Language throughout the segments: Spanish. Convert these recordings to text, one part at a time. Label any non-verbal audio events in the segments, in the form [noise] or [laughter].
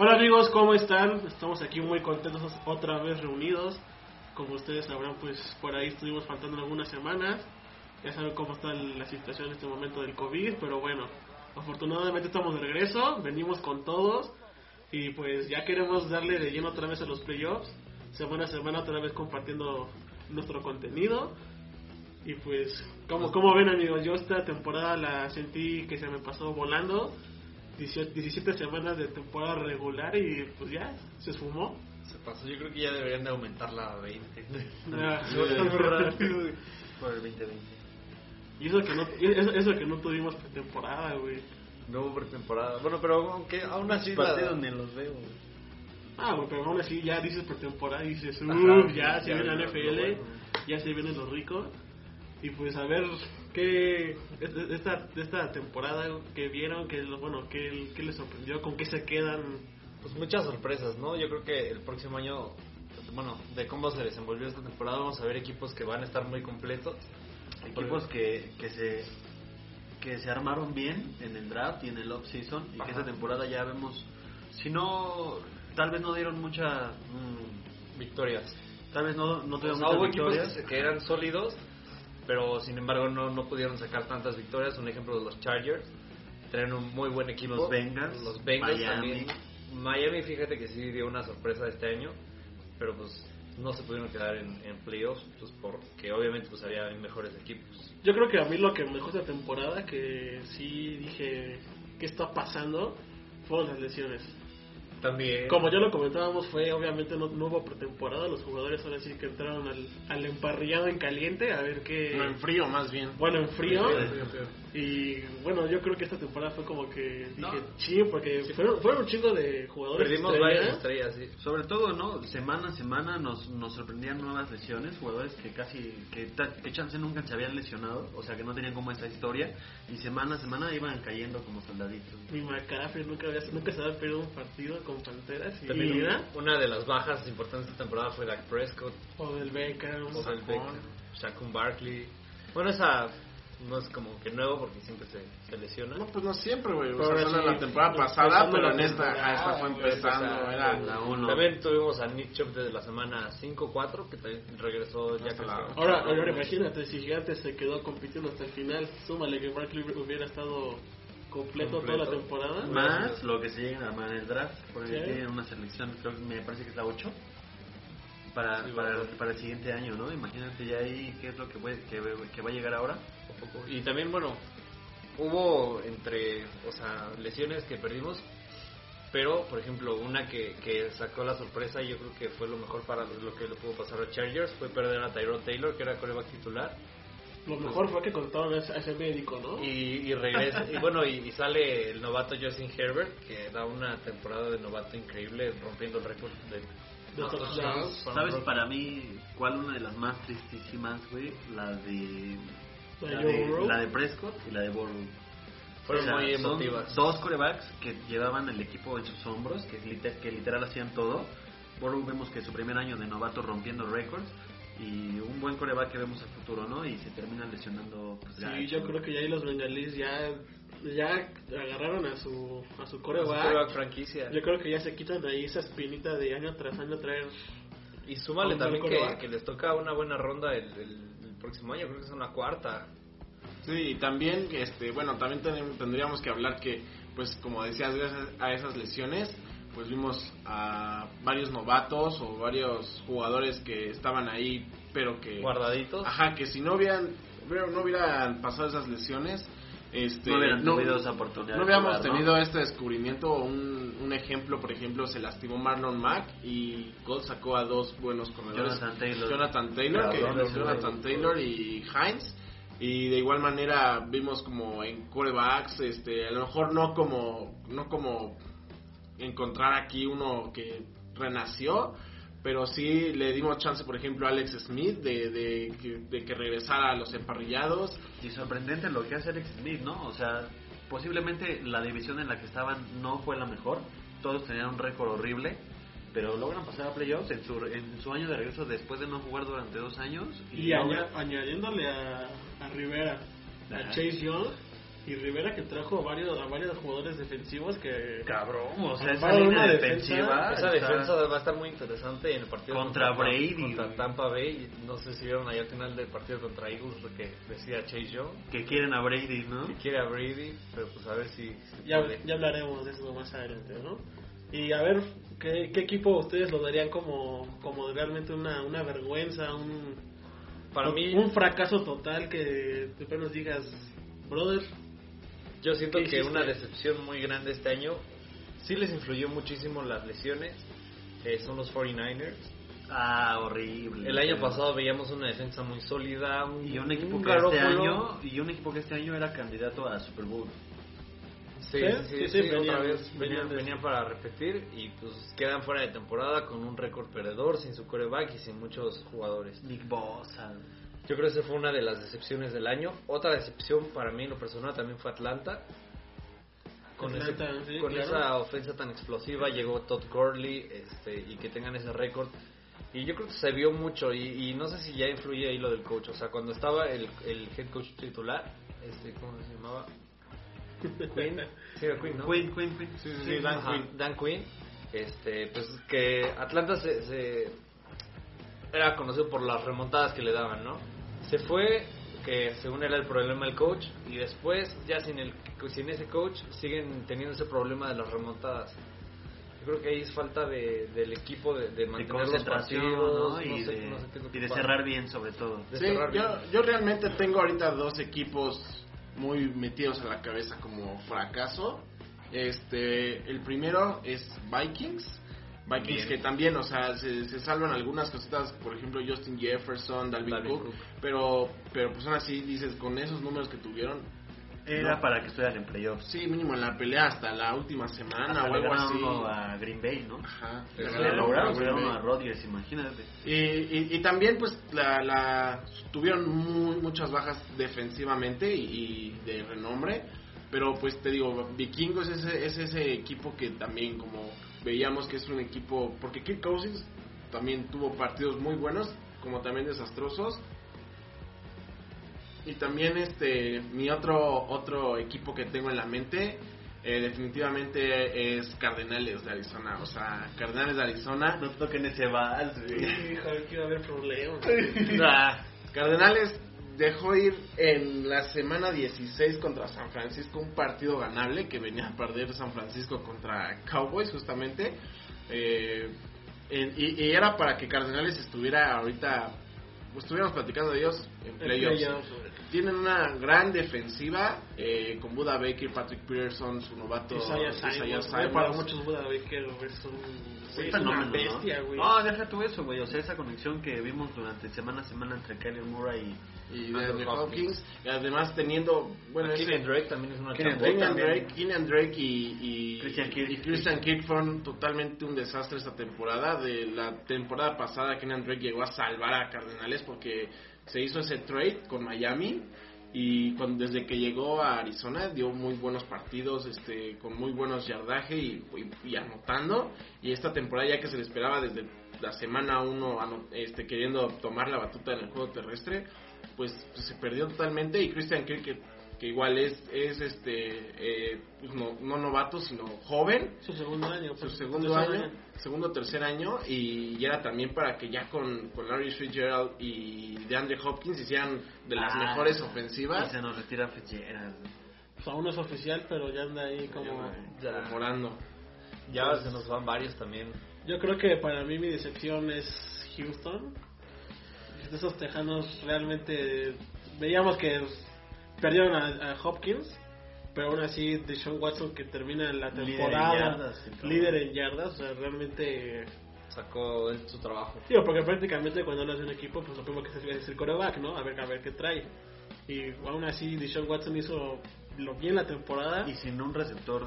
Hola amigos, ¿cómo están? Estamos aquí muy contentos otra vez reunidos. Como ustedes sabrán, pues por ahí estuvimos faltando algunas semanas. Ya saben cómo está la situación en este momento del COVID, pero bueno, afortunadamente estamos de regreso, venimos con todos y pues ya queremos darle de lleno otra vez a los playoffs, semana a semana otra vez compartiendo nuestro contenido. Y pues, como, como ven amigos, yo esta temporada la sentí que se me pasó volando. 18 17 semanas de temporada regular y pues ya, se esfumó. Se pasó, yo creo que ya deberían de aumentarla [laughs] a 20. Ah, Sí, rápido. Por el 2020. Y eso que no, eso, eso que no tuvimos pretemporada, güey. No hubo pretemporada. Bueno, pero aunque aún así. la- partidos ni los veo. güey. Ah, güey, pero aún así ya dices pretemporada y dices, Ajá, uff, ya se ya, viene la NFL, bueno. ya se vienen los ricos. Y pues a ver qué esta, esta temporada que vieron, que lo- bueno, qué, qué les sorprendió, con qué se quedan. Pues muchas sorpresas, ¿no? Yo creo que el próximo año, bueno, de cómo se desenvolvió esta temporada, vamos a ver equipos que van a estar muy completos. Equipos que, que se que se armaron bien en el draft y en el off-season y que esta temporada ya vemos, si no, tal vez no dieron mucha, mm, Victorias. tal vez no, no O tuvieron sea, muchas hubo equipos victorias. que, se- que eran sólidos, pero sin embargo no, no pudieron sacar tantas victorias. Un ejemplo de los Chargers. Tienen un muy buen equipo. Los Bengals, Los Bengals Miami. también. Miami, fíjate que sí dio una sorpresa este año, pero pues no se pudieron quedar en, en playoffs, pues porque obviamente pues había mejores equipos. Yo creo que a mí lo que me dejó esta temporada, que sí dije, ¿qué está pasando? Fueron las lesiones. También. Como ya lo comentábamos, fue obviamente no, no hubo pretemporada, los jugadores ahora sí que entraron al, al emparrillado en caliente a ver qué... No, en frío más bien. Bueno, en frío. Sí. Y bueno, yo creo que esta temporada fue como que dije, No. ching, porque fueron, fueron un chingo de jugadores. Perdimos estrella. varias estrellas, sí. Sobre todo, ¿no? Semana a semana nos, nos sorprendían nuevas lesiones, jugadores que casi, que, que chance nunca se habían lesionado, o sea que no tenían como esa historia, y semana a semana iban cayendo como soldaditos. Mi McCaffrey nunca, había, nunca se había perdido un partido con Panteras. Y También mira, una de las bajas importantes de esta temporada fue Dak Prescott, o del Beckham, Odell Saquon. Beckham, Shaquem Barkley. Bueno, esa no es como que nuevo porque siempre se, se lesiona. No, pues no siempre, güey. O Pero sea, solo sí, en la temporada pasada, pero en esta, ah, esta fue pues, empezando. Era la uno. También tuvimos a Nick Chubb desde la semana 5-4, que también regresó ya que la- Ahora, ahora imagínate, si Gigantes se quedó compitiendo hasta el final, súmale que Barkley hubiera estado completo, toda la Completo. temporada. Más lo que se lleguen a armar el draft, porque Sí. tienen una selección, creo que me parece que es la 8, para, Sí, para, el siguiente año, ¿no? Imagínate ya ahí qué es lo que, puede, que, que va a llegar ahora. Y también, bueno, hubo entre, o sea, lesiones que perdimos, pero, por ejemplo, una que, que sacó la sorpresa y yo creo que fue lo mejor para lo que le pudo pasar a Chargers fue perder a Tyrod Taylor, que era coreback titular, Lo mejor fue que contaron a ese, a ese médico, ¿no? y, y regresa, y bueno, y, y sale el novato Justin Herbert, que da una temporada de novato increíble, rompiendo el récord de... ¿Sabes para mí cuál una de las más tristísimas, güey? La de... La de La Joe de, Burrow. la de Prescott y la de Burrow. Fueron O sea, muy son emotivas. Dos corebacks que llevaban el equipo en sus hombros, que, liter- que literal hacían todo. Burrow vemos que su primer año de novato rompiendo récords y un buen coreback que vemos a futuro, ¿no? Y se termina lesionando. Pues, Sí, yo creo que ya ahí los bengalíes ya, ya agarraron a su, a su coreback. franquicia. Yo creo que ya se quitan de ahí esa espinita de año tras año traer. Y súmale también que, les toca una buena ronda el, el- el próximo año, creo que es una cuarta. Sí, y también, este, bueno, también ten- tendríamos que hablar que, pues, como decías, gracias a esas lesiones, pues vimos a varios novatos o varios jugadores que estaban ahí, pero que... Guardaditos. Ajá, que si no hubieran, hubiera- no hubieran pasado esas lesiones, este, No hubieran tenido esa oportunidad No de hubiéramos jugar, ¿no? tenido este descubrimiento. Un, un ejemplo, por ejemplo, se lastimó Marlon Mack y Gold sacó a dos buenos corredores. Jonathan Taylor. Jonathan que-. Taylor y Hines. Y de igual manera vimos como en corebacks, este, a lo mejor no como, no como encontrar aquí uno que renació, pero sí le dimos chance, por ejemplo, a Alex Smith de, de, que- de que regresara a los emparrillados. Y sorprendente lo que hace Alex Smith, ¿no? O sea, posiblemente la división en la que estaban no fue la mejor. Todos tenían un récord horrible. Pero logran pasar a playoffs en su, en su año de regreso después de no jugar durante dos años. Y añadiéndole a, a Rivera, a. Chase Young, y Rivera que trajo a varios, a varios jugadores defensivos que... Cabrón, o sea, esa línea defensiva. Esa está- defensa va a estar muy interesante en el partido Contra Brady, contra. Tampa Bay. No sé si vieron ahí al final del partido contra Eagles lo que decía Chase Young. Que quieren a Brady, ¿no? Que quiere a Brady, pero pues a ver si, si Ya, ya hablaremos de eso más adelante, ¿no? Y a ver, ¿qué, qué equipo ustedes lo darían como, como realmente una, una vergüenza, un, Para mí, un fracaso total que después nos digas, brother, yo siento ¿qué que hiciste? una decepción muy grande este año. Sí les influyó muchísimo las lesiones. eh, son los 49ers. Ah, horrible. El año pasado veíamos una defensa muy sólida. Un, Y un equipo un que este año y un equipo que este año era candidato a Super Bowl. Sí, ¿Sí? sí, sí, Sí, sí, sí, otra venían- vez venían venían, venían para repetir y pues quedan fuera de temporada con un récord perdedor, sin su coreback y sin muchos jugadores. Nick Bosa. Yo creo que esa fue una de las decepciones del año. Otra decepción para mí en lo personal también fue Atlanta. Con, ese- Atlanta, sí, con claro. esa ofensa tan explosiva llegó Todd Gurley este, y que tengan ese récord. Y yo creo que se vio mucho y, y no sé si ya influye ahí lo del coach. O sea, cuando estaba el, el head coach titular, este, ¿cómo se llamaba? Quinn. Sí, Quinn, ¿no? Quinn, Quinn, Quinn. Sí, sí, sí, Dan Quinn. Dan Quinn, este, pues que Atlanta se, se- era conocido por las remontadas que le daban, ¿no? Se fue, que según era el problema del coach, y después ya sin el sin ese coach siguen teniendo ese problema de las remontadas. Yo creo que ahí es falta de, del equipo de, de De mantener los concentración, partidos, ¿no? Y, sé- de, no sé y de cerrar bien, sobre todo. de Sí, bien. yo, yo realmente tengo ahorita dos equipos muy metidos a la cabeza como fracaso. Este, el primero es Vikings. Vikings que también, o sea, se, se salvan algunas cositas, por ejemplo, Justin Jefferson, Dalvin, Dalvin Cook, Cook. pero pero pues aún así dices con esos números que tuvieron, Era No. para que estuvieran en playoffs. sí, mínimo en la pelea hasta la última semana Hasta o algo así. a Green Bay, ¿no? Ajá, Le lograron a Rodgers, imagínate. Y, y, y también pues la, la tuvieron muy, muchas bajas defensivamente y, y de renombre pero pues te digo vikingos es ese, es ese equipo que también como veíamos que es un equipo porque Kirk Cousins también tuvo partidos muy buenos como también desastrosos y también este mi otro otro equipo que tengo en la mente eh, definitivamente es Cardenales de Arizona o sea Cardenales de Arizona No toquen ese vals, güey. híjole, que a haber problemas. [laughs] Ah, Cardenales dejó ir en la semana 16 contra San Francisco un partido ganable que venía a perder San Francisco contra Cowboys justamente. Eh, y, y era para que Cardenales estuviera ahorita, estuviéramos platicando de ellos en playoffs. Tienen una gran defensiva eh, con Buda Baker, Patrick Peterson, su novato Isaiah Simons, para muchos Buda Baker es un, güey, es fenómeno, una bestia, ¿no? güey. No, deja tú eso, güey. O sea, esa conexión que vimos durante semana a semana entre Kyler Murray y Andrew de Hopkins. Hopkins. Y además teniendo, bueno, Keenan Drake también es una Keenan. Drake, Keenan Drake y, y, Christian Kirk. y Christian Kirk fueron totalmente un desastre esta temporada. De la temporada pasada, Keenan Drake llegó a salvar a Cardenales porque se hizo ese trade con Miami y cuando, desde que llegó a Arizona dio muy buenos partidos, este, con muy buenos yardaje y, anotando. Y esta temporada ya que se le esperaba desde la semana 1 este, queriendo tomar la batuta en el juego terrestre, pues, pues, se perdió totalmente y Christian Kirk que igual es, es este eh, pues no, no novato sino joven Su segundo año. su pues, segundo tercer año, segundo tercer año y, era también para que ya con, con Larry Fitzgerald y DeAndre Hopkins hicieran de las Ah, mejores Y ofensivas se nos retira Fitzgerald. Pues aún no es oficial, pero ya anda ahí como... Ya, morando ya se nos van varios también. Yo creo que para mí mi decepción es Houston. De esos tejanos realmente veíamos que perdieron a, a Hopkins, pero aún así Deshaun Watson que termina la Líder en temporada yardas, líder en yardas, o sea, realmente Sacó su trabajo. Digo, porque prácticamente cuando hablas de un equipo, pues lo primero que se es el coreback, ¿no? A ver, a ver qué trae. Y aún así, Deshaun Watson hizo lo bien la temporada. Y sin un receptor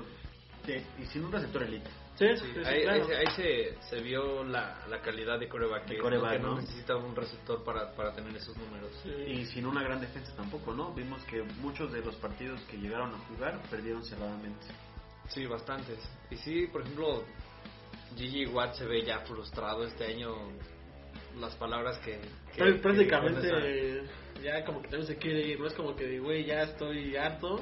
de- y sin un receptor elite. Sí, Sí, sí, sí, ahí, claro. ahí- ahí se, se vio la, la calidad de coreback. Que, no, ¿no? necesita un receptor para, para tener esos números. Sí. Y sin una gran defensa tampoco, ¿no? Vimos que muchos de los partidos que llegaron a jugar perdieron cerradamente. Sí, bastantes. Y sí, por ejemplo, Gigi Watt se ve ya frustrado este año. Las palabras que. que- Prá- que prácticamente ya como que también se quiere ir, no es como que, güey, ya estoy harto.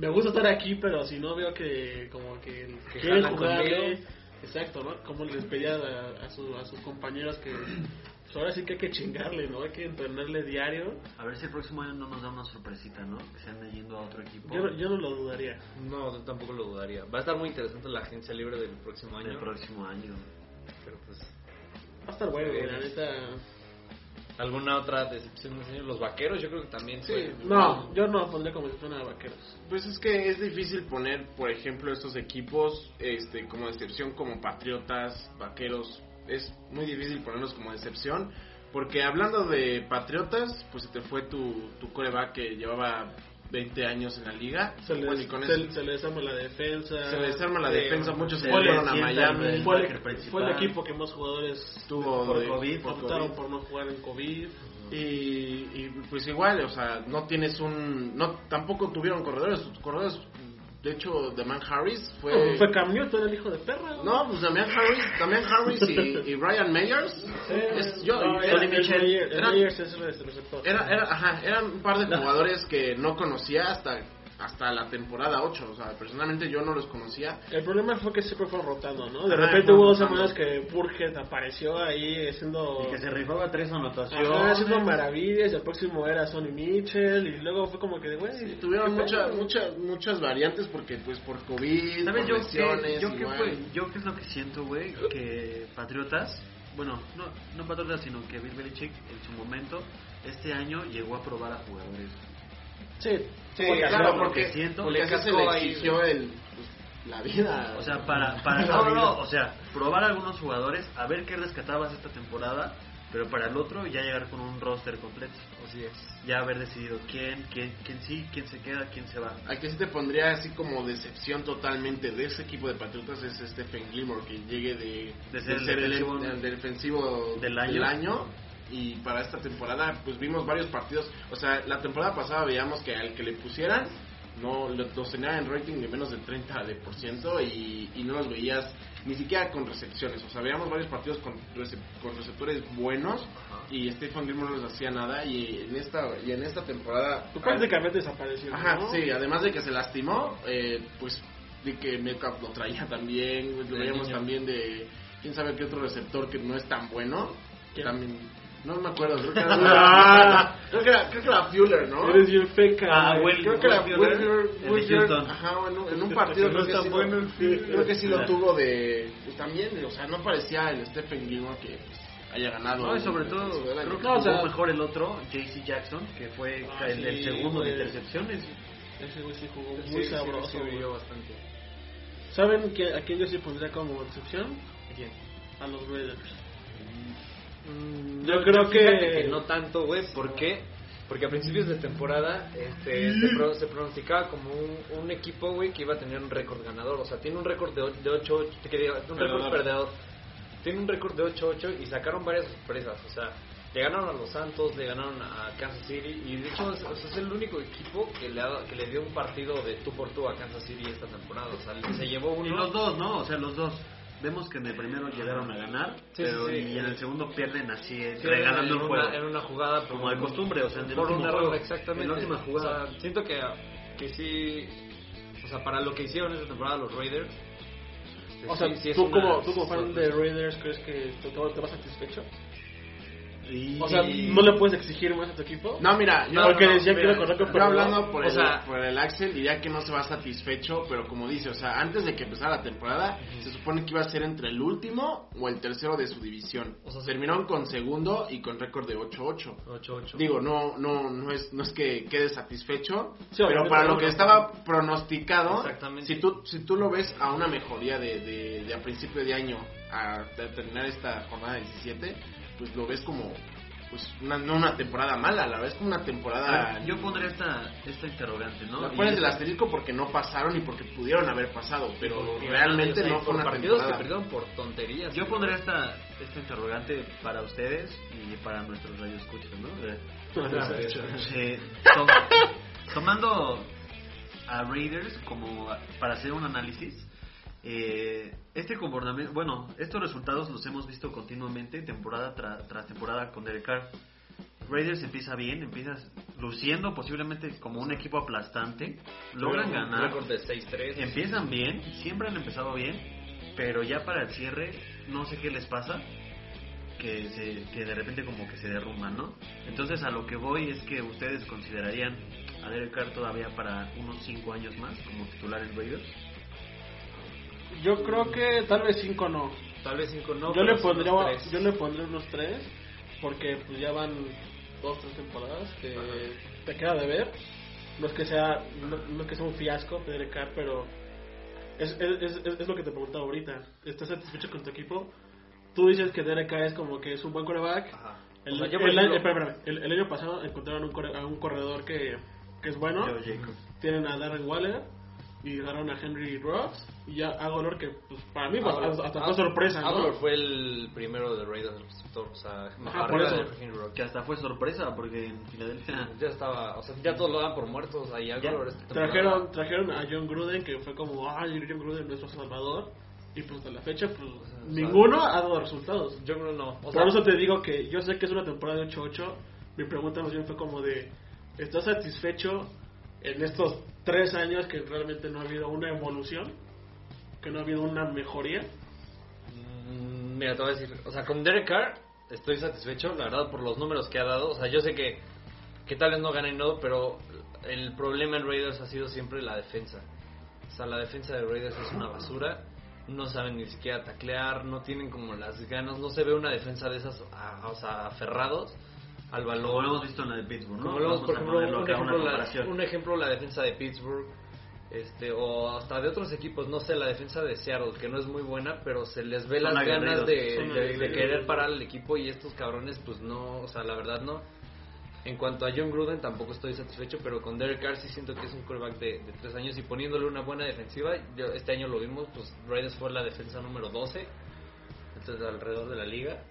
Me gusta estar aquí, pero si no veo que como que, Que quieren conmigo. exacto, ¿no? Como les pedía a, a, su- a sus compañeros que pues ahora sí que hay que chingarle, ¿no? Hay que entrenarle diario. A ver si el próximo año no nos da una sorpresita, ¿no? Que se ande yendo a otro equipo. Yo, yo no lo dudaría. No, yo tampoco lo dudaría. Va a estar muy interesante la agencia libre del próximo año. el próximo año. Pero pues. Va a estar bueno, la neta. ¿Alguna otra decepción? Los vaqueros, yo creo que también. fue- No, yo no pondría como si fuera de vaqueros. Pues es que es difícil poner, por ejemplo, estos equipos este, como excepción, como Patriotas, Vaqueros. Es muy difícil ponerlos como excepción. Porque hablando de Patriotas, pues se te fue tu, tu coreback que llevaba 20 años en la liga. Se les, Bueno, y con se, eso se les desarma la defensa. se le desarma la defensa. Muchos fueron a Miami. el- Fue el, fue el equipo que más jugadores Tuvo por de- COVID, por optaron COVID. por no jugar en COVID. Y, y, pues igual, o sea, no tienes un... no Tampoco tuvieron corredores. Sus corredores, de hecho, Damian Harris fue... No, fue Cam Newton, el hijo de perra. güey. No, pues Damian Harris, Damian Harris y, y Ryan Meyers. Sí, es- yo, no, era- el, el, el ajá, eran un par de jugadores que no conocía hasta, hasta la temporada 8. O sea, personalmente yo no los conocía. El problema fue que siempre fueron rotando, ¿no? De repente hubo dos semanas que Burkhead apareció ahí haciendo... Y que se rifaba tres anotaciones. Ajá, haciendo maravillas, y el próximo era Sonny Mitchell, y luego fue como que, güey... Tuvieron ¿qué muchas muchas muchas variantes porque pues por COVID, ¿Sabes por yo lesiones, qué, yo, qué fue, yo qué es lo que siento, güey? Que Patriotas, bueno, no, no Patriotas, sino que Bill Belichick en su momento, este año llegó a probar a jugadores. Sí, Sí, claro, porque, que siento- porque así se le ahí. exigió el, pues, la vida. O sea, para, para [laughs] no, no, o sea, probar a algunos jugadores, a ver qué rescatabas esta temporada, pero para el otro ya llegar con un roster completo. Así es. Ya haber decidido quién, quién, quién sí, quién se queda, quién se va. Al que sí te pondría así como decepción totalmente de ese equipo de Patriotas es Stephen Gilmore, que llegue de, De ser el el, defensivo el defensivo del año. Y para esta temporada, pues vimos varios partidos. O sea, la temporada pasada veíamos que al que le pusieran, no lo- los tenía en rating de menos del 30% de por ciento y, y no los veías ni siquiera con recepciones. O sea, veíamos varios partidos con, recep- con receptores buenos y Stephen Gilmore no les hacía nada. Y en esta, y en esta temporada. Pues prácticamente desapareció, Ajá, ¿no? sí, además de que se lastimó, eh, pues de que Metcalf lo traía también, lo veíamos niño. también de quién sabe qué otro receptor que no es tan bueno. ¿Quién? También, no me acuerdo, creo que era, Ah. [laughs] creo que era, creo que era Fuller, ¿no? Eres bien feca. Ah. Will- Creo que era Houston. ajá, bueno, en un partido [laughs] No creo que, sí lo, bueno creo que sí lo [laughs] tuvo de, pues, también, o sea, no parecía el Stephen Gilmore que pues, haya ganado. No, y sobre el todo, creo que No, o jugó sea- mejor el otro, JC Jackson, que fue Ah, el, el sí, segundo de intercepciones. Ese güey sí jugó Sí, muy sí, sabroso. sí, güey. brilló bastante. ¿Saben que, a quién yo sí pondría como excepción? ¿Quién? A los Raiders. Mm, Yo creo que- no tanto, güey, ¿por qué? Porque a principios de temporada este, se, pro- se pronosticaba como un, un equipo, güey, que iba a tener un récord ganador. O sea, tiene un récord de 8-8, que diga, un récord Perdedor. Tiene un récord de 8-8 y sacaron varias sorpresas. O sea, le ganaron a los Santos, le ganaron a Kansas City. Y de hecho, es, o sea, es el único equipo que le, ha, que le dio un partido de tú por tú a Kansas City esta temporada. O sea, se llevó uno. Y los dos, ¿no? O sea, los dos. Vemos que en el primero llegaron a ganar, Sí, pero sí, sí. y en el segundo pierden así, eh, Sí, regalando el una, juego. en una jugada Como de costumbre, o sea, en el por último un error, juego, exactamente. en la última jugada. O sea, siento que, que sí, o sea, para lo que hicieron esta temporada los Raiders. O sea, sí- sí es tú, una como, tú como fan de. Raiders, ¿crees que te, te vas satisfecho? Y- O sea, ¿no le puedes exigir más a tu equipo? No, mira, yo, No, porque no, decía que mira, con récord yo hablando por, el, sea- por el Axel diría que no se va satisfecho, pero como dice, o sea, antes de que empezara la temporada, se supone que iba a ser entre el último o el tercero de su división. O sea, terminaron con segundo y con récord de 8-8. 8-8. Digo, no, no, no es, no es que quede satisfecho, Sí, pero para lo que estaba pronosticado, si tú, si tú lo ves a una mejoría de, de, de a principio de año a, terminar esta jornada 17, pues lo ves como pues una, no una temporada mala, la ves como una temporada... Yo pondré esta, esta interrogante, ¿no? La pones es- el asterisco porque no pasaron y porque pudieron haber pasado, pero realmente no fue por una partidos temporada. que perdieron por tonterías. Yo pondré esta, esta interrogante para ustedes y para nuestros radioescuchas, ¿no? Eh, eh, to- [laughs] tomando a Raiders como para hacer un análisis, eh, este comportamiento, bueno, estos resultados los hemos visto continuamente temporada tra- tras temporada con Derek Carr. Raiders empieza bien, empieza luciendo posiblemente como un equipo aplastante, logran ganar, récord de 6-3. empiezan bien, siempre han empezado bien, pero ya para el cierre no sé qué les pasa, que, se, que de repente como que se derrumban, ¿no? Entonces a lo que voy es que ustedes considerarían a Derek Carr todavía para unos 5 años más como titular en Raiders. Yo creo que tal vez 5 no. Tal vez 5 no. yo, le pondría, yo le pondría unos 3 porque pues ya van 2, 3 temporadas que te queda de ver. No es que sea no, no es que sea un fiasco Carr, pero es, es, es, es lo que te preguntaba ahorita. ¿Estás satisfecho con tu equipo? Tú dices que Derek Carr es como que es un buen coreback. Ajá. El, O sea, el ejemplo- el- el año pasado encontraron un core- a un corredor que, que es bueno. Tienen a Darren Waller y agarraron a Henry Rocks y ya Agolor que pues, para mí pues, Aguilar- hasta fue sorpresa, ¿no? Aguilar fue el primero de Raiders del receptor, o sea, Ajá, por de eso. Henry Rock. Que hasta fue sorpresa porque en Filadelfia... Ya estaba, o sea, ya todos lo dan por muertos ahí esta temporada. Trajeron, trajeron a John Gruden que fue como, ay, John Gruden nuestro salvador y pues hasta la fecha pues sea, ninguno ha dado resultados. Yo creo no. O sea, Por eso te digo que yo sé que es una temporada de 8-8. Mi pregunta más bien fue como de, ¿estás satisfecho en estos tres años que realmente no ha habido una evolución? ¿Que no ha habido una mejoría? Mm, Mira, te voy a decir, o sea, con Derek Carr estoy satisfecho, la verdad, por los números que ha dado. O sea, yo sé que, que tal vez no ganen no, pero el problema en Raiders ha sido siempre la defensa. O sea, la defensa de Raiders es una basura. No saben ni siquiera taclear, no tienen como las ganas. No se ve una defensa de esas, a- o sea, aferrados al balón. Como lo hemos visto en la de Pittsburgh, ¿no? Por ejemplo, un ejemplo, la, comparación. un ejemplo, la defensa de Pittsburgh, este, o hasta de otros equipos, no sé, la defensa de Seattle, que no es muy buena, pero se les ve Son las ganas de, querer parar al equipo y estos cabrones, pues no, o sea, la verdad no. En cuanto a John Gruden, tampoco estoy satisfecho, pero con Derek Carr sí siento que es un quarterback de, de tres años y poniéndole una buena defensiva, yo- este año lo vimos, pues Raiders fue la defensa número 12, entonces alrededor de la liga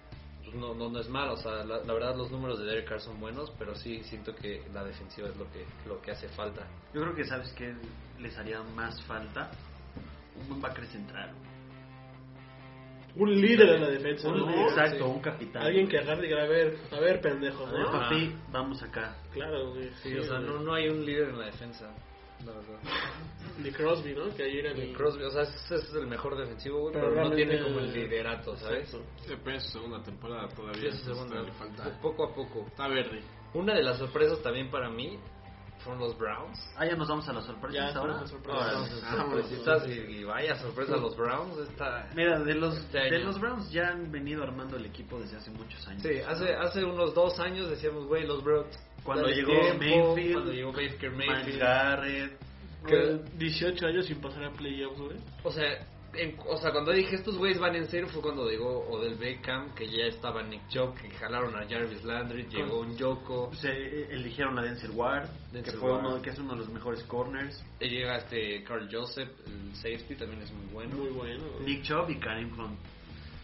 pues no, no, no es mal, o sea, la, la verdad los números de Derek Carr son buenos, pero sí siento que la defensiva es lo que, lo que hace falta. Yo creo que sabes que les haría más falta un buen backer central. Un líder en la defensa, Un- ¿no? exacto, sí. un capitán. Alguien que agarre y diga, a ver, a ver, pendejo, A ver, ¿no? papi, vamos acá. Claro, güey. Sí, o sea, no, no hay un líder en la defensa, la verdad. Ni Crosby, ¿no? Que ayer era Ni el... Crosby, o sea, ese es el mejor defensivo, güey, Pero pero, no tiene como el liderato, ¿sabes? Depende de su segunda temporada todavía. Sí, es segunda. Le falta. Poco a poco. Está verde. Una de las sorpresas también para mí fueron los Browns. Ah, ya nos vamos a las sorpresas Ya, ahora. a sorpresas. Ah, sorpresitas y, y vaya sorpresa los Browns. Esta... Mira, de los, Este de año. los Browns ya han venido armando el equipo desde hace muchos años. Sí, hace, hace unos dos años decíamos, güey, los Browns. Cuando llegó tiempo, Mayfield, Cuando llegó Baker Mayfield. Garrett. Que 18 años sin pasar a playoffs, güey. O sea, en- o sea, cuando dije estos güeyes van en serio fue cuando llegó Odell Beckham, que ya estaba Nick Chubb, que jalaron a Jarvis Landry, llegó un Yoko, Se eligieron a Denzel Ward, Denzel que, fue Ward. uno, que es uno de los mejores corners. y llega este Carl Joseph, el safety, también es muy bueno. Muy bueno. Nick Chubb y Karim Hunt.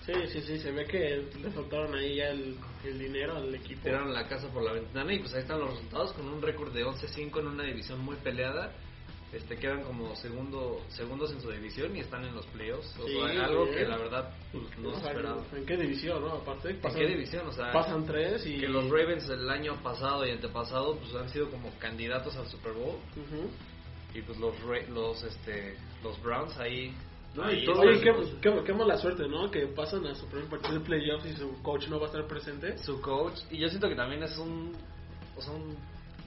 Sí, sí, sí, se ve que le soltaron ahí ya el, el dinero al equipo. Tiraron la casa por la ventana y pues ahí están los resultados con un récord de 11-5 en una división muy peleada. Este quedan como segundo segundos en su división y están en los playoffs. O Sí, sea, algo bien. que la verdad pues, no se esperaba. ¿En qué división, no? Aparte, ¿En pasan, qué división? O sea, pasan tres y... que los Ravens el año pasado y antepasado pues han sido como candidatos al Super Bowl Ujú. y pues los los este los Browns ahí ¿no? Y todo Oye, qué, qué, qué mala suerte, ¿no? Que pasan a su primer partido de playoffs y su coach no va a estar presente. Su coach. Y yo siento que también es un. O sea, un-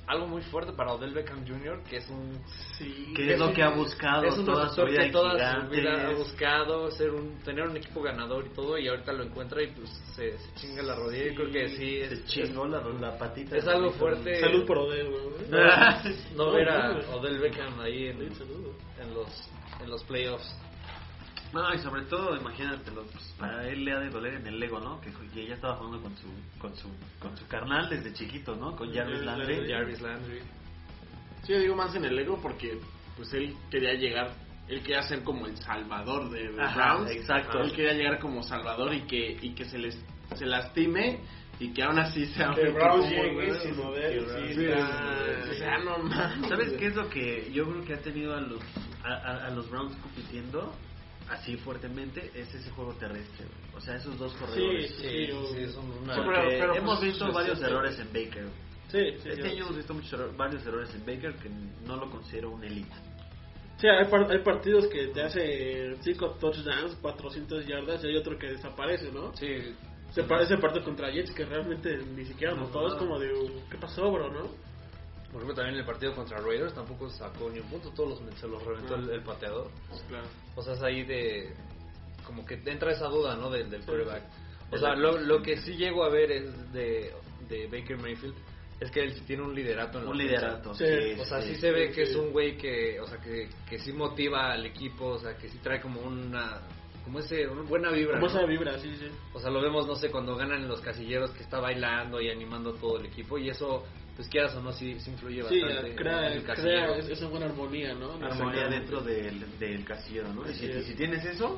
algo muy fuerte para Odell Beckham Jr., que es un. Sí. que es lo que ha buscado Es un toda su vida que toda su vida ha buscado ser un, tener un equipo ganador y todo, y ahorita lo encuentra y pues se, se chinga la rodilla. Yo creo que sí. Se Es, chingó la, la patita. es algo fuerte. Salud por Odell, güey. [laughs] no No, ver a no, Odell Beckham ahí en, Sí, en los, en los playoffs. No, y sobre todo, imagínatelo, pues, para él le ha de doler en el ego, ¿no? Que, que ya estaba jugando con su, con su, con su carnal desde chiquito, ¿no? Con Jarvis Landry. sí, Jarvis Landry. Sí, yo digo más en el ego porque pues él quería llegar, él quería ser como el salvador de los Ajá, Browns. exacto. Él quería llegar como salvador y que y que se les se lastime y que aún así sea Que un Browns llegue sin. ¿Sabes qué es lo que yo creo que ha tenido a los, a, a- a los Browns compitiendo así fuertemente? Es ese juego terrestre, güey. O sea, esos dos corredores. Sí, Sí, yo- sí, son una. Sí, Porque pero- pero, hemos pues, visto varios es- errores en Baker. Sí, sí. Este yo- año hemos visto muchos varios errores en Baker que no lo considero un elite. Sí, hay, par- hay partidos que te hace 5 touchdowns, 400 yardas y hay otro que desaparece, ¿no? Sí, Se parece el partido contra Jets que realmente ni siquiera No, notó, es no. como de, ¿qué pasó, bro, no? Por ejemplo, también en el partido contra Raiders tampoco sacó ni un punto, todos los, se los reventó el, el pateador. Pues, claro. O sea, es ahí de. Como que entra esa duda, ¿no? Del, del Sí. quarterback. O sea, lo, lo que sí llego a ver es de, de Baker Mayfield es que él sí tiene un liderato en la Un liderato. Sí. O sea, sí Sí, se ve sí, que sí. es un güey que, o sea, que, que sí motiva al equipo, o sea, que sí trae como una, como ese, una buena vibra. Como ¿no? esa vibra, sí, sí. O sea, lo vemos, no sé, cuando ganan los casilleros que está bailando y animando a todo el equipo y eso, pues quieras o no, sí, sí influye Sí, bastante. en crea, el crea es- esa buena armonía, ¿no? Armonía dentro del, del casillero, ¿no? Y si, es. si tienes eso,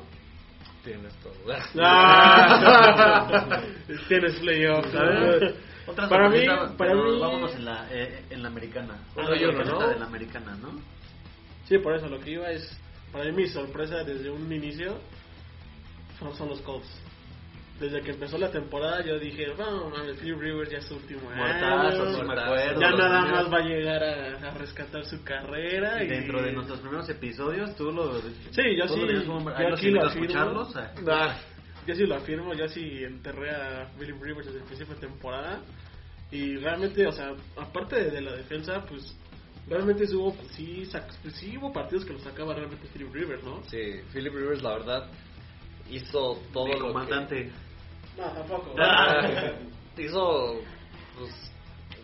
Tienes todo. [laughs] [laughs] Ah, [laughs] Tienes playoff, ¿sabes? otra Para mí, para pero mí... vámonos en la, eh, en la americana. Ah, Otra yo no, sorpresita ¿no? de la americana, ¿no? Sí, por eso lo que iba es, para mí mi sorpresa desde un inicio son, son los Colts. Desde que empezó la temporada yo dije, vamos, mames, Philip Rivers ya es su último Muertazo, año, sí me acuerdo. ya nada primeros- más va a llegar a, a rescatar su carrera. Y Y dentro de nuestros primeros episodios, tú lo. Sí, yo sí, lo como- yo aquí lo afirmo. a- Yo sí lo afirmo, yo sí enterré a Philip Rivers desde el principio de temporada. Y realmente, o sea, aparte de, de la defensa, pues realmente sí hubo, sí, sac- pues, sí hubo partidos que lo sacaba realmente Philip Rivers, ¿no? Sí, Philip Rivers, la verdad, hizo todo Mi lo comandante. No, tampoco. que... [laughs] hizo, pues,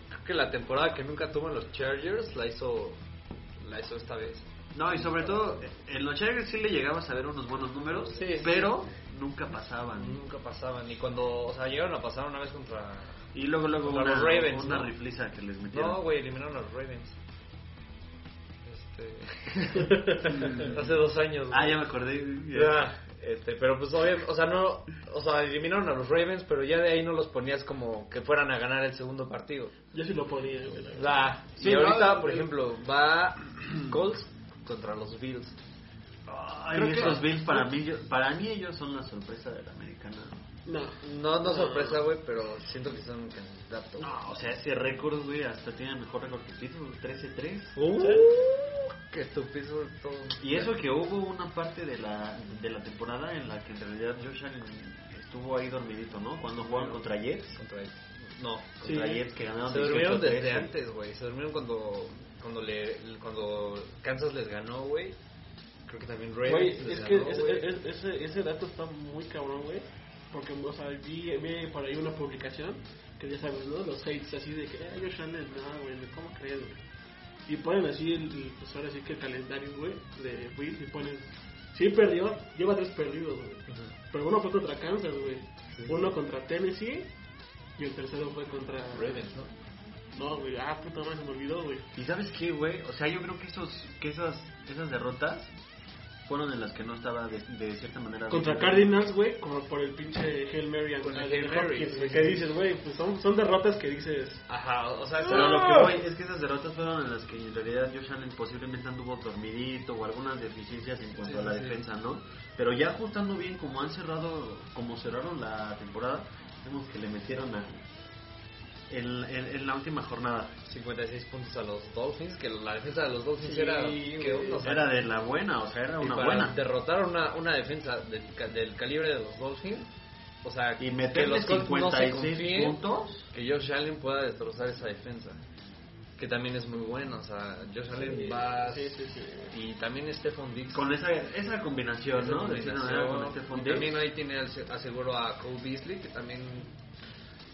creo que la temporada que nunca tuvo en los Chargers la hizo, la hizo esta vez. No, y sobre todo, en los Chargers sí le llegabas a ver unos buenos números, Sí, sí. pero nunca pasaban. Nunca pasaban, y cuando, o sea, llegaron a pasar una vez contra... Y luego, luego Contra una, los Ravens, una ¿no? rifliza que les metieron. No, güey, eliminaron a los Ravens. Este... [laughs] [laughs] Hace dos años. ah, ya me acordé. Ya, este, pero pues obviamente, o sea, no, o sea, eliminaron a los Ravens, pero ya de ahí no los ponías como que fueran a ganar el segundo partido. Yo sí lo ponía, güey. la sea, Sí, y ahorita, no, por eh, ejemplo, va [clears throat] Colts contra los Bills. Ay, Creo que- esos Bills para mí, yo- para mí ellos son la sorpresa de la americana. No. No, no sorpresa, güey, pero siento que son un candidato. No, o sea, ese récord, güey, hasta tiene mejor récord que Pittsburgh, 13-3. Uh, que todo. Y eso que hubo una parte de la, de la temporada en la que en realidad Josh Allen estuvo ahí dormidito, ¿no? Cuando jugaron contra Jets. contra No, Contra Sí. Jets que ganaron Se durmieron 18-13. desde antes, güey. Se durmieron cuando cuando le cuando Kansas les ganó, güey. Creo que también Ravens Güey, les es que ganó, es- ese, ese dato está muy cabrón, güey. Porque, o sea, vi, vi por ahí una publicación que ya sabes, ¿no? Los hates así de que, ay, Josh Allen, no, güey, ¿cómo crees, güey? Y ponen así, el, el- pues ahora sí que el calendario, güey, de Will, y ponen, sí perdió, lleva tres perdidos, güey. Pero uno fue contra Kansas, güey. Uno contra Tennessee y el tercero fue contra Ravens, ¿no? No, güey, ah, puta madre, se me olvidó, güey. ¿Y sabes qué, güey? O sea, yo creo que esos que esas esas derrotas fueron en las que no estaba de, de cierta manera... Contra de- Cardinals, güey, como por el pinche Hail Mary and Con el and Hail Mary, Hopkins, sí, güey, sí, que dices, güey, pues son, son derrotas que dices, Ajá, o sea, Pero lo ¡Ah! que voy es que esas derrotas fueron en las que en realidad Josh Allen posiblemente anduvo dormidito o algunas deficiencias en cuanto Sí, a la sí. defensa, ¿no? Pero ya ajustando bien como han cerrado, como cerraron la temporada, vemos que le metieron a en, en- en la última jornada. 56 puntos a los Dolphins, que la defensa de los Dolphins Sí, era... o sea, Era de la buena, o sea, era y una para buena. derrotar una, una defensa del, del calibre de los Dolphins, o sea, Y que los Colts no se 56 confíen puntos. que Josh Allen pueda destrozar esa defensa. Que también es muy bueno, o sea, Josh Allen va... Sí, sí, sí. Y también Stephon Diggs. Con esa, esa combinación, Esa ¿no? De con combinación. Y también ahí tiene aseguro a Cole Beasley, que también...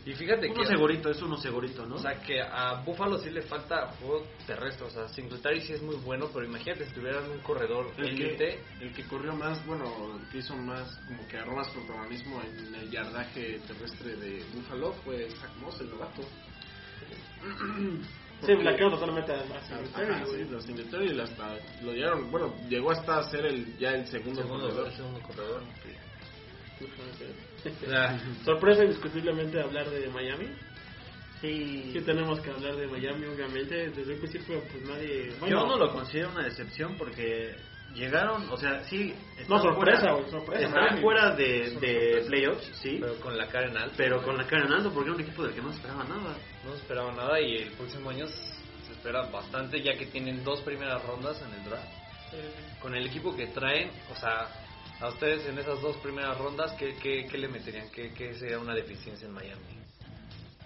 Y fíjate Uno que... segurito, es uno segurito, ¿no? O sea, que a Buffalo sí le falta juego terrestre. O sea, Singletary sí es muy bueno, pero imagínate si tuvieran un corredor El élite. que, el que corrió más, bueno, que hizo más, como que agarró más protagonismo en el yardaje terrestre de Buffalo fue Zach Moss, el novato. [clears throat] Sí, blanqueó totalmente a a Ajá, sí, los Singletary hasta lo llegaron, bueno, llegó hasta ser el ya el segundo, Segundo, corredor. el segundo corredor. O Sorpresa indiscutiblemente hablar de Miami. sí. Sí tenemos que hablar de Miami, obviamente. Desde el principio, pues nadie... Bueno, Yo no lo considero una decepción porque llegaron, o sea, sí. No, sorpresa, fuera- sorpresa. Están Miami. fuera de, de playoffs, sí. pero con la cara en alto. Pero con la cara en alto porque era un equipo del que no se esperaba nada. No se esperaba nada y el próximo año se espera bastante, ya que tienen dos primeras rondas en el draft. Con el equipo que traen, o sea, a ustedes en esas dos primeras rondas, ¿qué, qué, qué le meterían? ¿Qué, ¿Qué sería una deficiencia en Miami?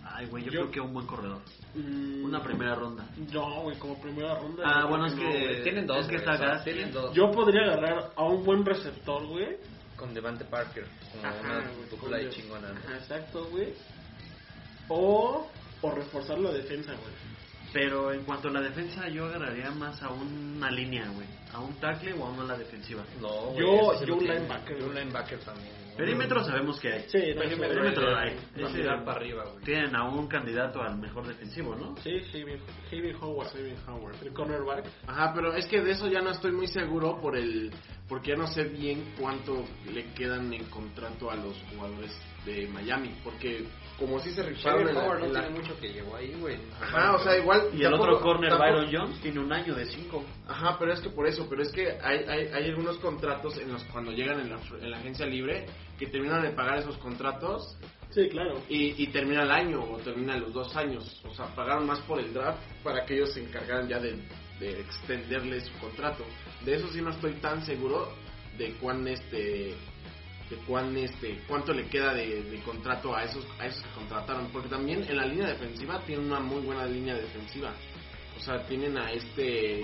Ay, güey, yo, Yo- creo que un buen corredor. Mm, Una primera ronda. No, güey, como primera ronda. Ah, yo bueno, es que-. Tienen dos, es que está o sea, tienen dos. Yo podría agarrar a un buen receptor, güey. Con Devante Parker, como Ajá, una güey, dupla de chingona. ¿no? Ajá, exacto, güey. O, o reforzar la defensa, güey. Pero en cuanto a la defensa, yo agarraría más a una línea, güey. A un tackle o a una ala defensiva. No, güey, Yo- yo un tienen. linebacker, Yo un linebacker también. ¿no? Perímetro sabemos que hay. Sí, Perímetro, Perímetro hay. hay. Para arriba, güey. Tienen a un candidato al mejor defensivo, ¿no? Sí, Javi Howard. Xavier Howard. El cornerback. Ajá, pero es que de eso ya no estoy muy seguro por el porque ya no sé bien cuánto le quedan en contrato a los jugadores de Miami, porque como si se rifaron en la- Howard no en la- tiene mucho que llevó ahí, güey. Ajá, o sea, igual Y el otro corner, tampoco- Byron Jones, tiene un año de cinco. Ajá, pero es que por eso, pero es que hay, hay, hay algunos contratos en los cuando llegan en la, en la agencia libre que terminan de pagar esos contratos Sí, claro. y, y termina el año o termina los dos años. O sea, pagaron más por el draft para que ellos se encargaran ya de, de extenderle su contrato. De eso sí no estoy tan seguro de cuán este de cuán este cuánto le queda de, de contrato a esos a esos que contrataron porque también en la línea defensiva tienen una muy buena línea defensiva o sea tienen a este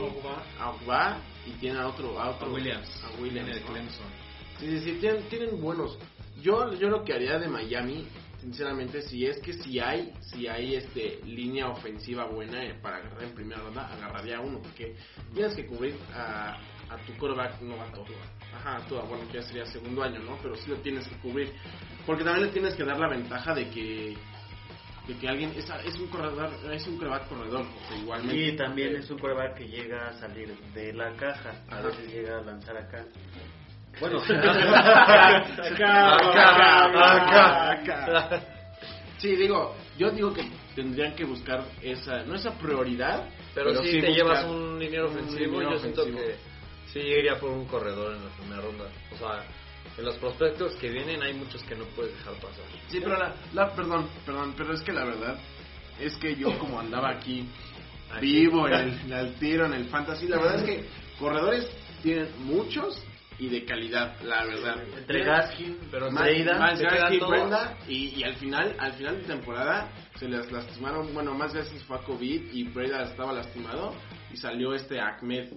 a Ogba y tienen a otro a otro A Williams. a Williams ¿no? Sí, sí, tienen, tienen buenos. Yo, yo lo que haría de Miami, sinceramente, si es que si hay, si hay este línea ofensiva buena eh, para agarrar en primera ronda, agarraría uno, porque tienes que cubrir a, a tu quarterback novato. Ajá, toda, bueno, que ya sería segundo año, ¿no? Pero sí lo tienes que cubrir. Porque también le tienes que dar la ventaja de que de que alguien es, es un corredor, es un quarterback corredor, o sea, igualmente. Y también es un quarterback que llega a salir de la caja. A Ajá. veces llega a lanzar acá. Bueno, Acá, acá, acá. Sí, digo, yo digo que tendrían que buscar esa, no esa prioridad, Pero, si te buscar llevas un liniero un ofensivo, liniero yo siento que sí iría por un corredor en la primera ronda. O sea, en los prospectos que vienen hay muchos que no puedes dejar pasar. Sí, pero la, la- perdón, perdón, pero es que la verdad es que yo como andaba aquí vivo en el, [laughs] al tiro en el fantasy, la verdad es que corredores tienen muchos y de calidad, la verdad. entre Gaskin, Pero Más- más Gaskin. Brenda, y, y al final al final de temporada se les lastimaron, bueno, más veces fue a COVID y Breda estaba lastimado y salió este Ahmed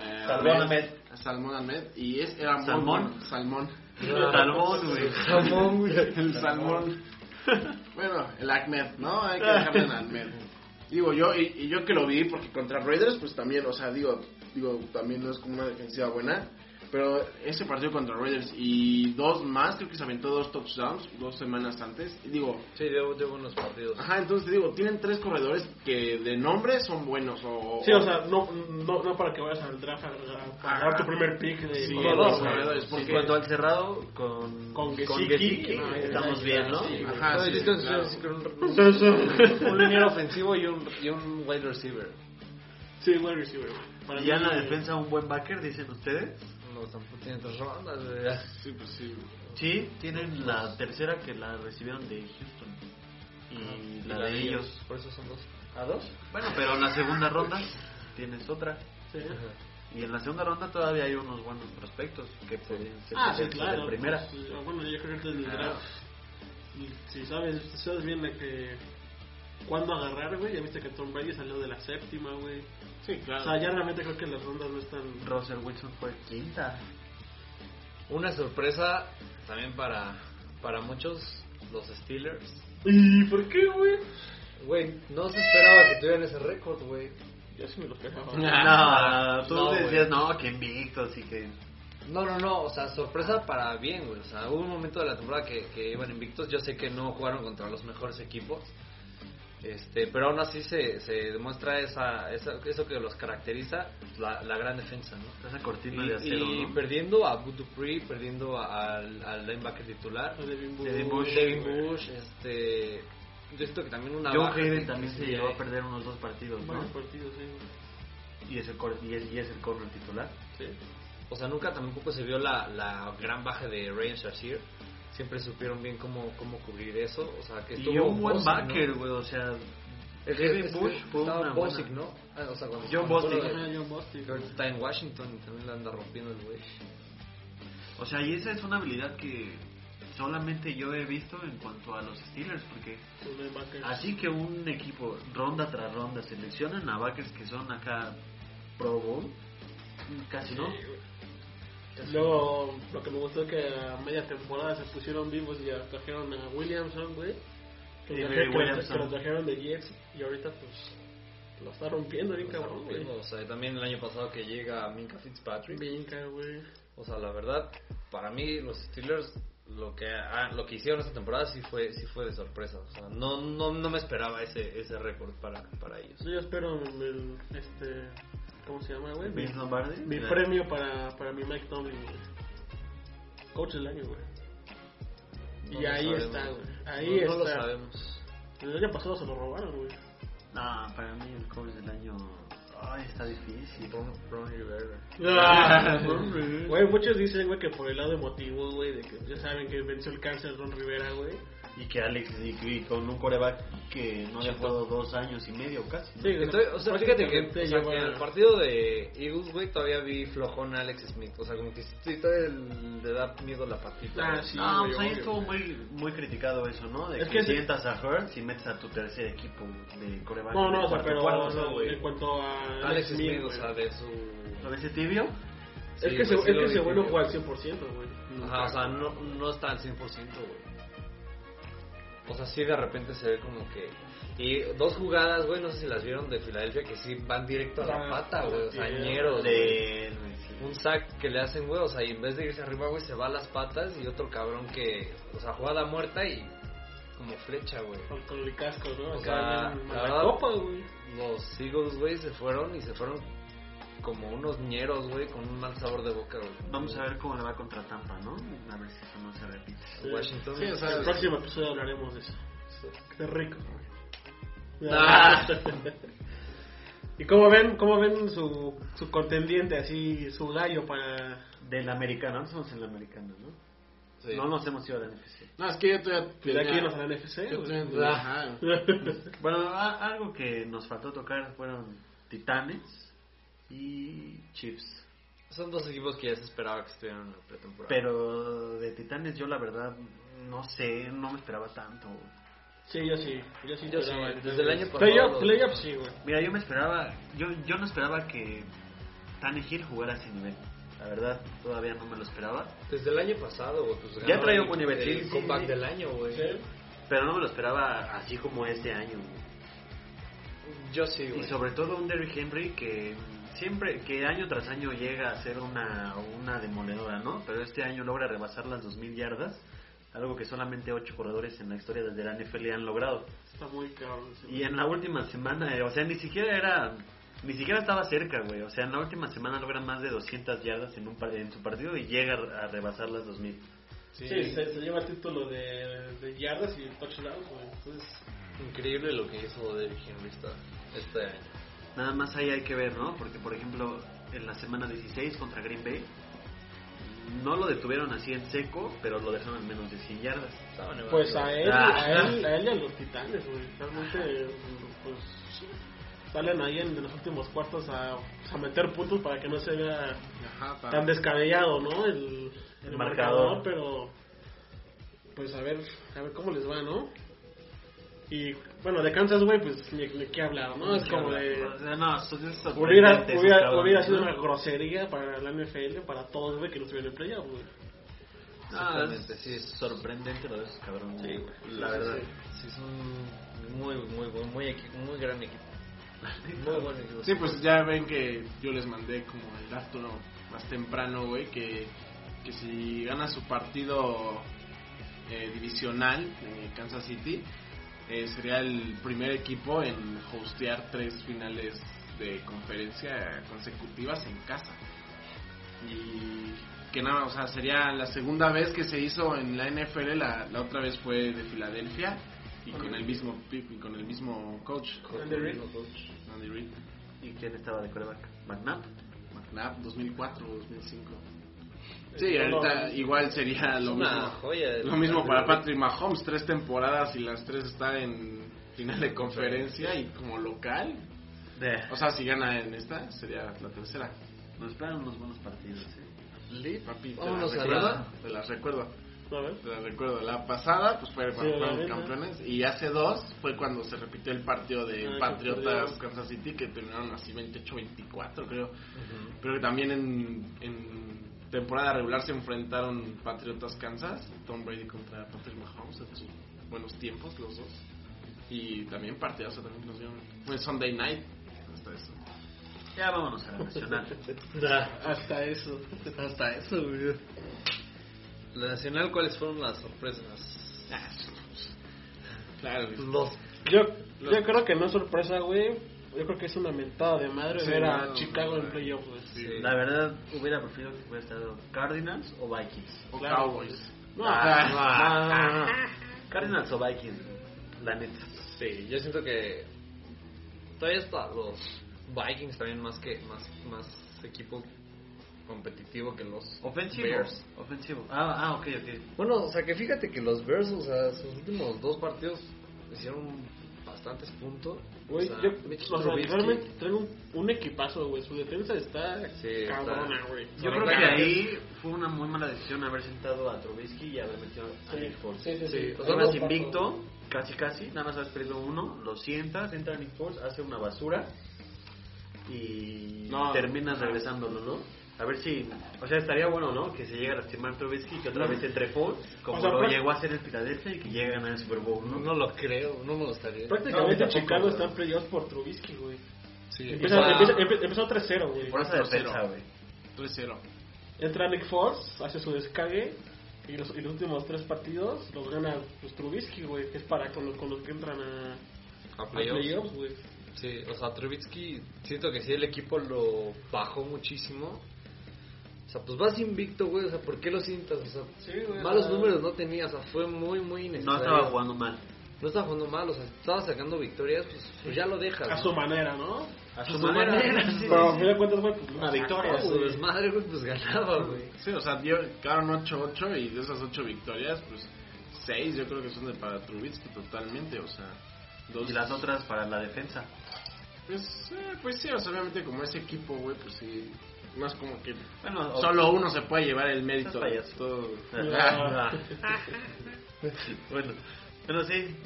eh, Salmón Ahmed. Salmón Ahmed y es era muy ¿Salmón? bueno, Salmón [laughs] Salmón, güey. Salmón, güey. el salmón [laughs] bueno el Ahmed no hay que dejarle en Ahmed digo yo y, y yo que lo vi porque contra Raiders pues también o sea digo digo también no es como una defensiva buena pero ese partido contra Raiders y dos más creo que se aventó dos touchdowns dos semanas antes y digo Sí, de, de buenos partidos. ajá entonces te digo tienen tres corredores que de nombre son buenos o Sí, o sea, no, no, no para que vayas al draft a, a- a dar tu primer pick de Sí, los güey. corredores, En porque cuanto al cerrado, con, Con con Gesicki, no, estamos bien, ¿no? sí. Ajá, sí, sí, [laughs] un, un liniero ofensivo y un, y un wide receiver. Sí, wide receiver. Para Y ya en la defensa un buen backer, dicen ustedes. No, tampoco tiene tres rondas. güey. sí pues sí Sí, tienen la tercera que la recibieron de Houston. Y la de ellos. Por eso son dos. ¿A dos? Bueno, pero en la segunda ronda tienes otra. Sí. Y en la segunda ronda todavía hay unos buenos prospectos que pueden ser Ah, sí, claro. de primera. pues, ah, bueno, yo creo que el Ah. draft. y Si sabes, sabes bien de que. ¿Cuándo agarrar, güey? Ya viste que Tom Brady salió de la séptima, güey. Sí, O claro. sea, ya realmente creo que las rondas no están. Russell Wilson fue quinta. Una sorpresa también para, para muchos, los Steelers. ¿Y por qué, güey? Güey, no se esperaba que tuvieran ese récord, güey. Yo sí me lo esperaba. No, [laughs] tú No, decías, no, que invictos y que... No, no, no, o sea, sorpresa para bien, güey. O sea, hubo un momento de la temporada que, que iban invictos. Yo sé que no jugaron contra los mejores equipos. Este, pero aún así se, se demuestra esa, esa, eso que los caracteriza, la, la gran defensa, ¿no? Esa cortina Y, de acero, y ¿no? perdiendo a Bud Dupree, perdiendo a- al, al linebacker titular, Devin Bush. Devin Bush. Devin Bush, este, yo siento que también una Joe baja Hayden que- también se llegó a perder unos dos partidos, ¿no? Partidos, sí. Y es el, cor- y es, y es el corner titular. Sí. O sea, nunca tampoco se vio la, la gran baja de Ryan Shashir. Siempre supieron bien cómo, cómo cubrir eso. O sea, que Y estuvo un buen backer, ¿no? güey, o sea... Es- Bush fue estaba una buena- ¿no? Ah, o sea, cuando- John Bostic. John Bostic. Que ahorita está en Washington y también la anda rompiendo el güey. O sea, y esa es una habilidad que solamente yo he visto en cuanto a los Steelers, porque así que un equipo ronda tras ronda seleccionan a backers que son acá Pro Bowl, casi no. Luego, lo que me gustó es que a media temporada se pusieron vivos y ya trajeron a Williamson, güey. Que, Sí, traje- lo- Williamson. que lo trajeron de Jets y ahorita, pues, lo está rompiendo bien, cabrón, güey. O sea, también el año pasado que llega Minka Fitzpatrick. Cabrón, güey. O sea, la verdad, para mí los Steelers lo que ah, lo que hicieron esta temporada sí fue sí fue de sorpresa. O sea, no no, no me esperaba ese ese récord para para ellos. Yo espero el, este, ¿cómo se llama, güey? Mi, Vince Lombardi. mi premio para, para mi Mike Tomlin, güey. Coach del año, güey. No y ahí sabemos. está, güey. Ahí no, no lo está. sabemos. El año pasado se lo robaron, güey. No, para mí el coach del año. Ay, está difícil. Ron, Ron Rivera. Ah, [laughs] Güey, muchos dicen, güey, que por el lado emotivo, güey, de que ya saben que venció el cáncer Ron Rivera, güey. Y que Alex, y, con un coreback que no había jugado dos años y medio casi. ¿no? Sí, Estoy- o sea, fíjate que, o sea, que en el partido de Eagles, güey, todavía vi flojón a Alex Smith. O sea, como que sí, todavía le da miedo la patita. Ah, sí, no, pues ahí obvio. estuvo muy, muy criticado eso, ¿no? De Es que, que sientas a Hurts y metes a tu tercer equipo de coreback. No, no, o sea, pero cuarto, o sea, ¿no, güey? en cuanto a Alex Smith, o sea, de su... ¿Lo ves tibio? Es que, se, sí es que ese güey no güey. juega al 100%, güey. Ajá, o sea, no, no está al 100%, güey. O sea, sí de repente se ve como que... Y dos jugadas, güey, no sé si las vieron de Filadelfia, que sí van directo a la pata, güey. O sea, ñeros, güey. De... Un sack que le hacen, güey, o sea, y en vez de irse arriba, güey, se va a las patas y otro cabrón que, o sea, jugada muerta y como flecha, güey. Con, con el casco, ¿no? O Acá sea, en la la copa, güey. Los Eagles, güey, se fueron y se fueron como unos ñeros, güey, con un mal sabor de boca, güey. Vamos a ver cómo le va contra Tampa, ¿no? A ver si eso no se repite. Sí. Washington. Sí, o sea, el próximo episodio hablaremos de eso. Qué rico. Ah. [laughs] ¿Y cómo ven, cómo ven su, su contendiente, así, su gallo para... Del americano, no somos en la americana, ¿no? Sí. No nos hemos ido a la NFC. No, es que yo todavía De tenía- aquí nos a la NFC, yo güey. ajá. [laughs] Bueno, a- algo que nos faltó tocar fueron Titanes y Chiefs. Son dos equipos que ya se esperaba que estuvieran en la pretemporada. Pero de Titanes yo la verdad no sé, no me esperaba tanto. Sí, yo sí. Yo sí. Yo sí, desde el año pasado Playoff, playoff sí, güey. Mira, yo me esperaba, yo, yo no esperaba que Tannehill jugara a ese nivel. La verdad, todavía no me lo esperaba. Desde el año pasado, güey, pues Ya traía el- buen nivel, sí, el comeback sí. del año, güey. Pero no me lo esperaba así como este año. Yo sí, Y güey. sobre todo un Derrick Henry que siempre, que año tras año llega a ser una, una demoledora, ¿no? Pero este año logra rebasar las 2.000 yardas, algo que solamente 8 corredores en la historia desde la NFL han logrado. Está muy cabrón. sí. Y en la última semana, eh, o sea, ni siquiera era, ni siquiera estaba cerca, güey. O sea, en la última semana logra más de 200 yardas en, un, par- en su partido y llega a rebasar las 2.000. Sí, se, se lleva el título de, de yardas y touchdowns, güey. Entonces, Increíble lo que hizo Derrick Henry esta, este año. Nada más ahí hay que ver, ¿no? Porque, por ejemplo, en la semana 16 contra Green Bay, no lo detuvieron así en seco, pero lo dejaron en menos de 100 yardas. Pues a él, Ah. a él, [laughs] a él y a los titanes, güey. Realmente, pues salen ahí en los últimos cuartos a, a meter puntos para que no se vea Ajá, tan descabellado, ¿no? El, el El marcador, marcador. pero pues a ver, a ver cómo les va, ¿no? Y bueno, de Kansas, güey, pues ni, ni qué hablar, ¿no? Es como de... No, eso es sorprendente, Hubiera, hubiera, hubiera sido una grosería para la NFL, para todos, güey, que no estuvieran en playoff, güey. Ah, Exactamente, es sí, es- sorprendente lo de esos cabrones. Sí, güey. La Sí, verdad. sí, Sí, es un muy, muy, muy, muy, equi- muy gran equipo. [laughs] Muy buen equipo. Sí, pues ya ven que yo les mandé como el dato ¿no? más temprano, güey, que, que si gana su partido eh, divisional de Kansas City, eh, sería el primer equipo en hostear tres finales de conferencia consecutivas en casa. Y que nada, o sea, sería la segunda vez que se hizo en la NFL, la, la otra vez fue de Filadelfia y con el mismo y con el mismo coach, Andy Reid. Andy Reid. ¿Y quién estaba de coreback? ¿McNabb? McNabb 2004 2005 sí ahorita igual sería lo mismo joya lo mismo para Patrick Mahomes tres temporadas y las tres están en final de conferencia y como local o sea si gana en esta sería la tercera Nos esperan unos buenos partidos. ¿eh? Lit. papi te las recuerdo la- te las recuerdo A ver. te las recuerdo la pasada pues fue cuando Sí, fueron campeones y hace dos fue cuando se repitió el partido de Ah, Patriotas. Kansas City que terminaron así 28-24 creo Pero que también en, en temporada regular se enfrentaron Patriotas Kansas, Tom Brady contra Patrick Mahomes en sus buenos tiempos los dos. Y también partidazo también nos dieron. Fue Sunday night. Hasta eso. Ya vámonos a la nacional. [laughs] Hasta eso. Hasta eso, güey. La nacional, ¿cuáles fueron las sorpresas? Ah, Claro. Los Yo, yo creo que no es sorpresa, güey. Yo creo que es una mentada de madre Sí, ver a no, Chicago no, en playoff, güey. Sí. La verdad, hubiera preferido que hubiera estado Cardinals o Vikings. O Claro. Cowboys. No, Ah, no, no, no, no. Cardinals o Vikings, la neta. Sí, yo siento que todavía está los Vikings también más que más más equipo competitivo que los Ofensivo. Bears. Ofensivo. Ah, ah, ok, ok. Bueno, o sea que fíjate que los Bears, o sea, sus últimos dos partidos hicieron bastantes puntos. Güey, o sea, yo, o sea, realmente traen un, un equipazo, güey. Su defensa está Sí, cabrona, güey. Yo creo que ahí fue una muy mala decisión haber sentado a Trubisky y haber metido a Nick Foles. sí, sí, sí. Sí, O sea, dos invicto, casi casi, nada más has perdido uno, lo sientas, entra Nick Foles, hace una basura y No. terminas regresándolo, ¿no? A ver si, o sea, estaría bueno, ¿no? Que se llegue a lastimar Trubisky y que otra vez entre Foles, como O sea, lo pues- llegó a hacer el Philadelphia y que llegue a ganar el Super Bowl, ¿no? No lo creo, no me gustaría. Prácticamente No, Chicago güey. está en por Trubisky, güey. Sí. Empieza, O sea- empieza, empe- empezó 3-0, güey. Por esa defensa, güey. 3-0. Entra Nick Foles, hace su descague. Y los, y los últimos tres partidos los gana pues, Trubisky, güey. Que es para con los, con los que entran a, A playoffs, güey. Sí, o sea, Trubisky, siento que sí, el equipo lo bajó muchísimo. O sea, pues vas invicto, güey, o sea, ¿por qué lo sientas? O sea, Sí, güey, malos números no tenía, o sea, fue muy, muy No innecesario. estaba jugando mal. No estaba jugando mal, o sea, estaba sacando victorias, pues, pues ya lo dejas. A ¿no? su manera, ¿no? A su manera, sí, Pero a fin de cuentas, güey, pues una victoria, A su güey. desmadre, güey, pues ganaba, güey. Sí, o sea, dio, quedaron 8-8 y de esas 8 victorias, pues 6 yo creo que son de para Trubisky totalmente, o sea, dos Y las otras para la defensa. Pues, eh, pues sí, o sea, obviamente como ese equipo, güey, pues sí, más como que Bueno, o- solo uno se puede llevar el mérito de todo. [laughs] Bueno, pero sí,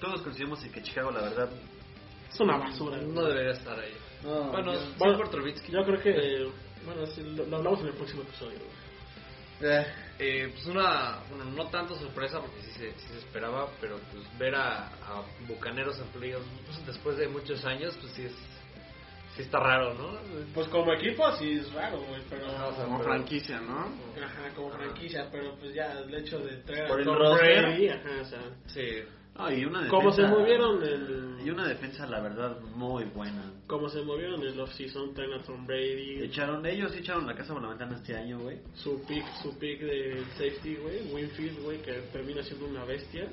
todos coincidimos en que Chicago, la verdad, Es una basura. No debería estar ahí. No, bueno, sí Bueno, por Trubisky. Yo creo que. Bueno, sí, lo, lo hablamos en el próximo episodio, güey. Eh, pues una, bueno, no tanto sorpresa porque sí se, sí se esperaba, pero pues ver a, a Bucaneros en playoffs pues, después de muchos años, pues sí es, sí está raro, ¿no? Pues como equipo sí es raro, güey, pero. Ajá, o sea, Como pero- franquicia, ¿no? Ajá, como franquicia, pero pues ya el hecho de traer Por a Tom. Brady, ajá, o sea. Sí, no, y una defensa, Como se movieron el. Y una defensa, la verdad, muy buena. Como se movieron el off-season, traen a Tom Brady. Echaron, ellos echaron la casa por la ventana este año, güey. Su pick, su pick de safety, güey. Winfield, güey, que termina siendo una bestia.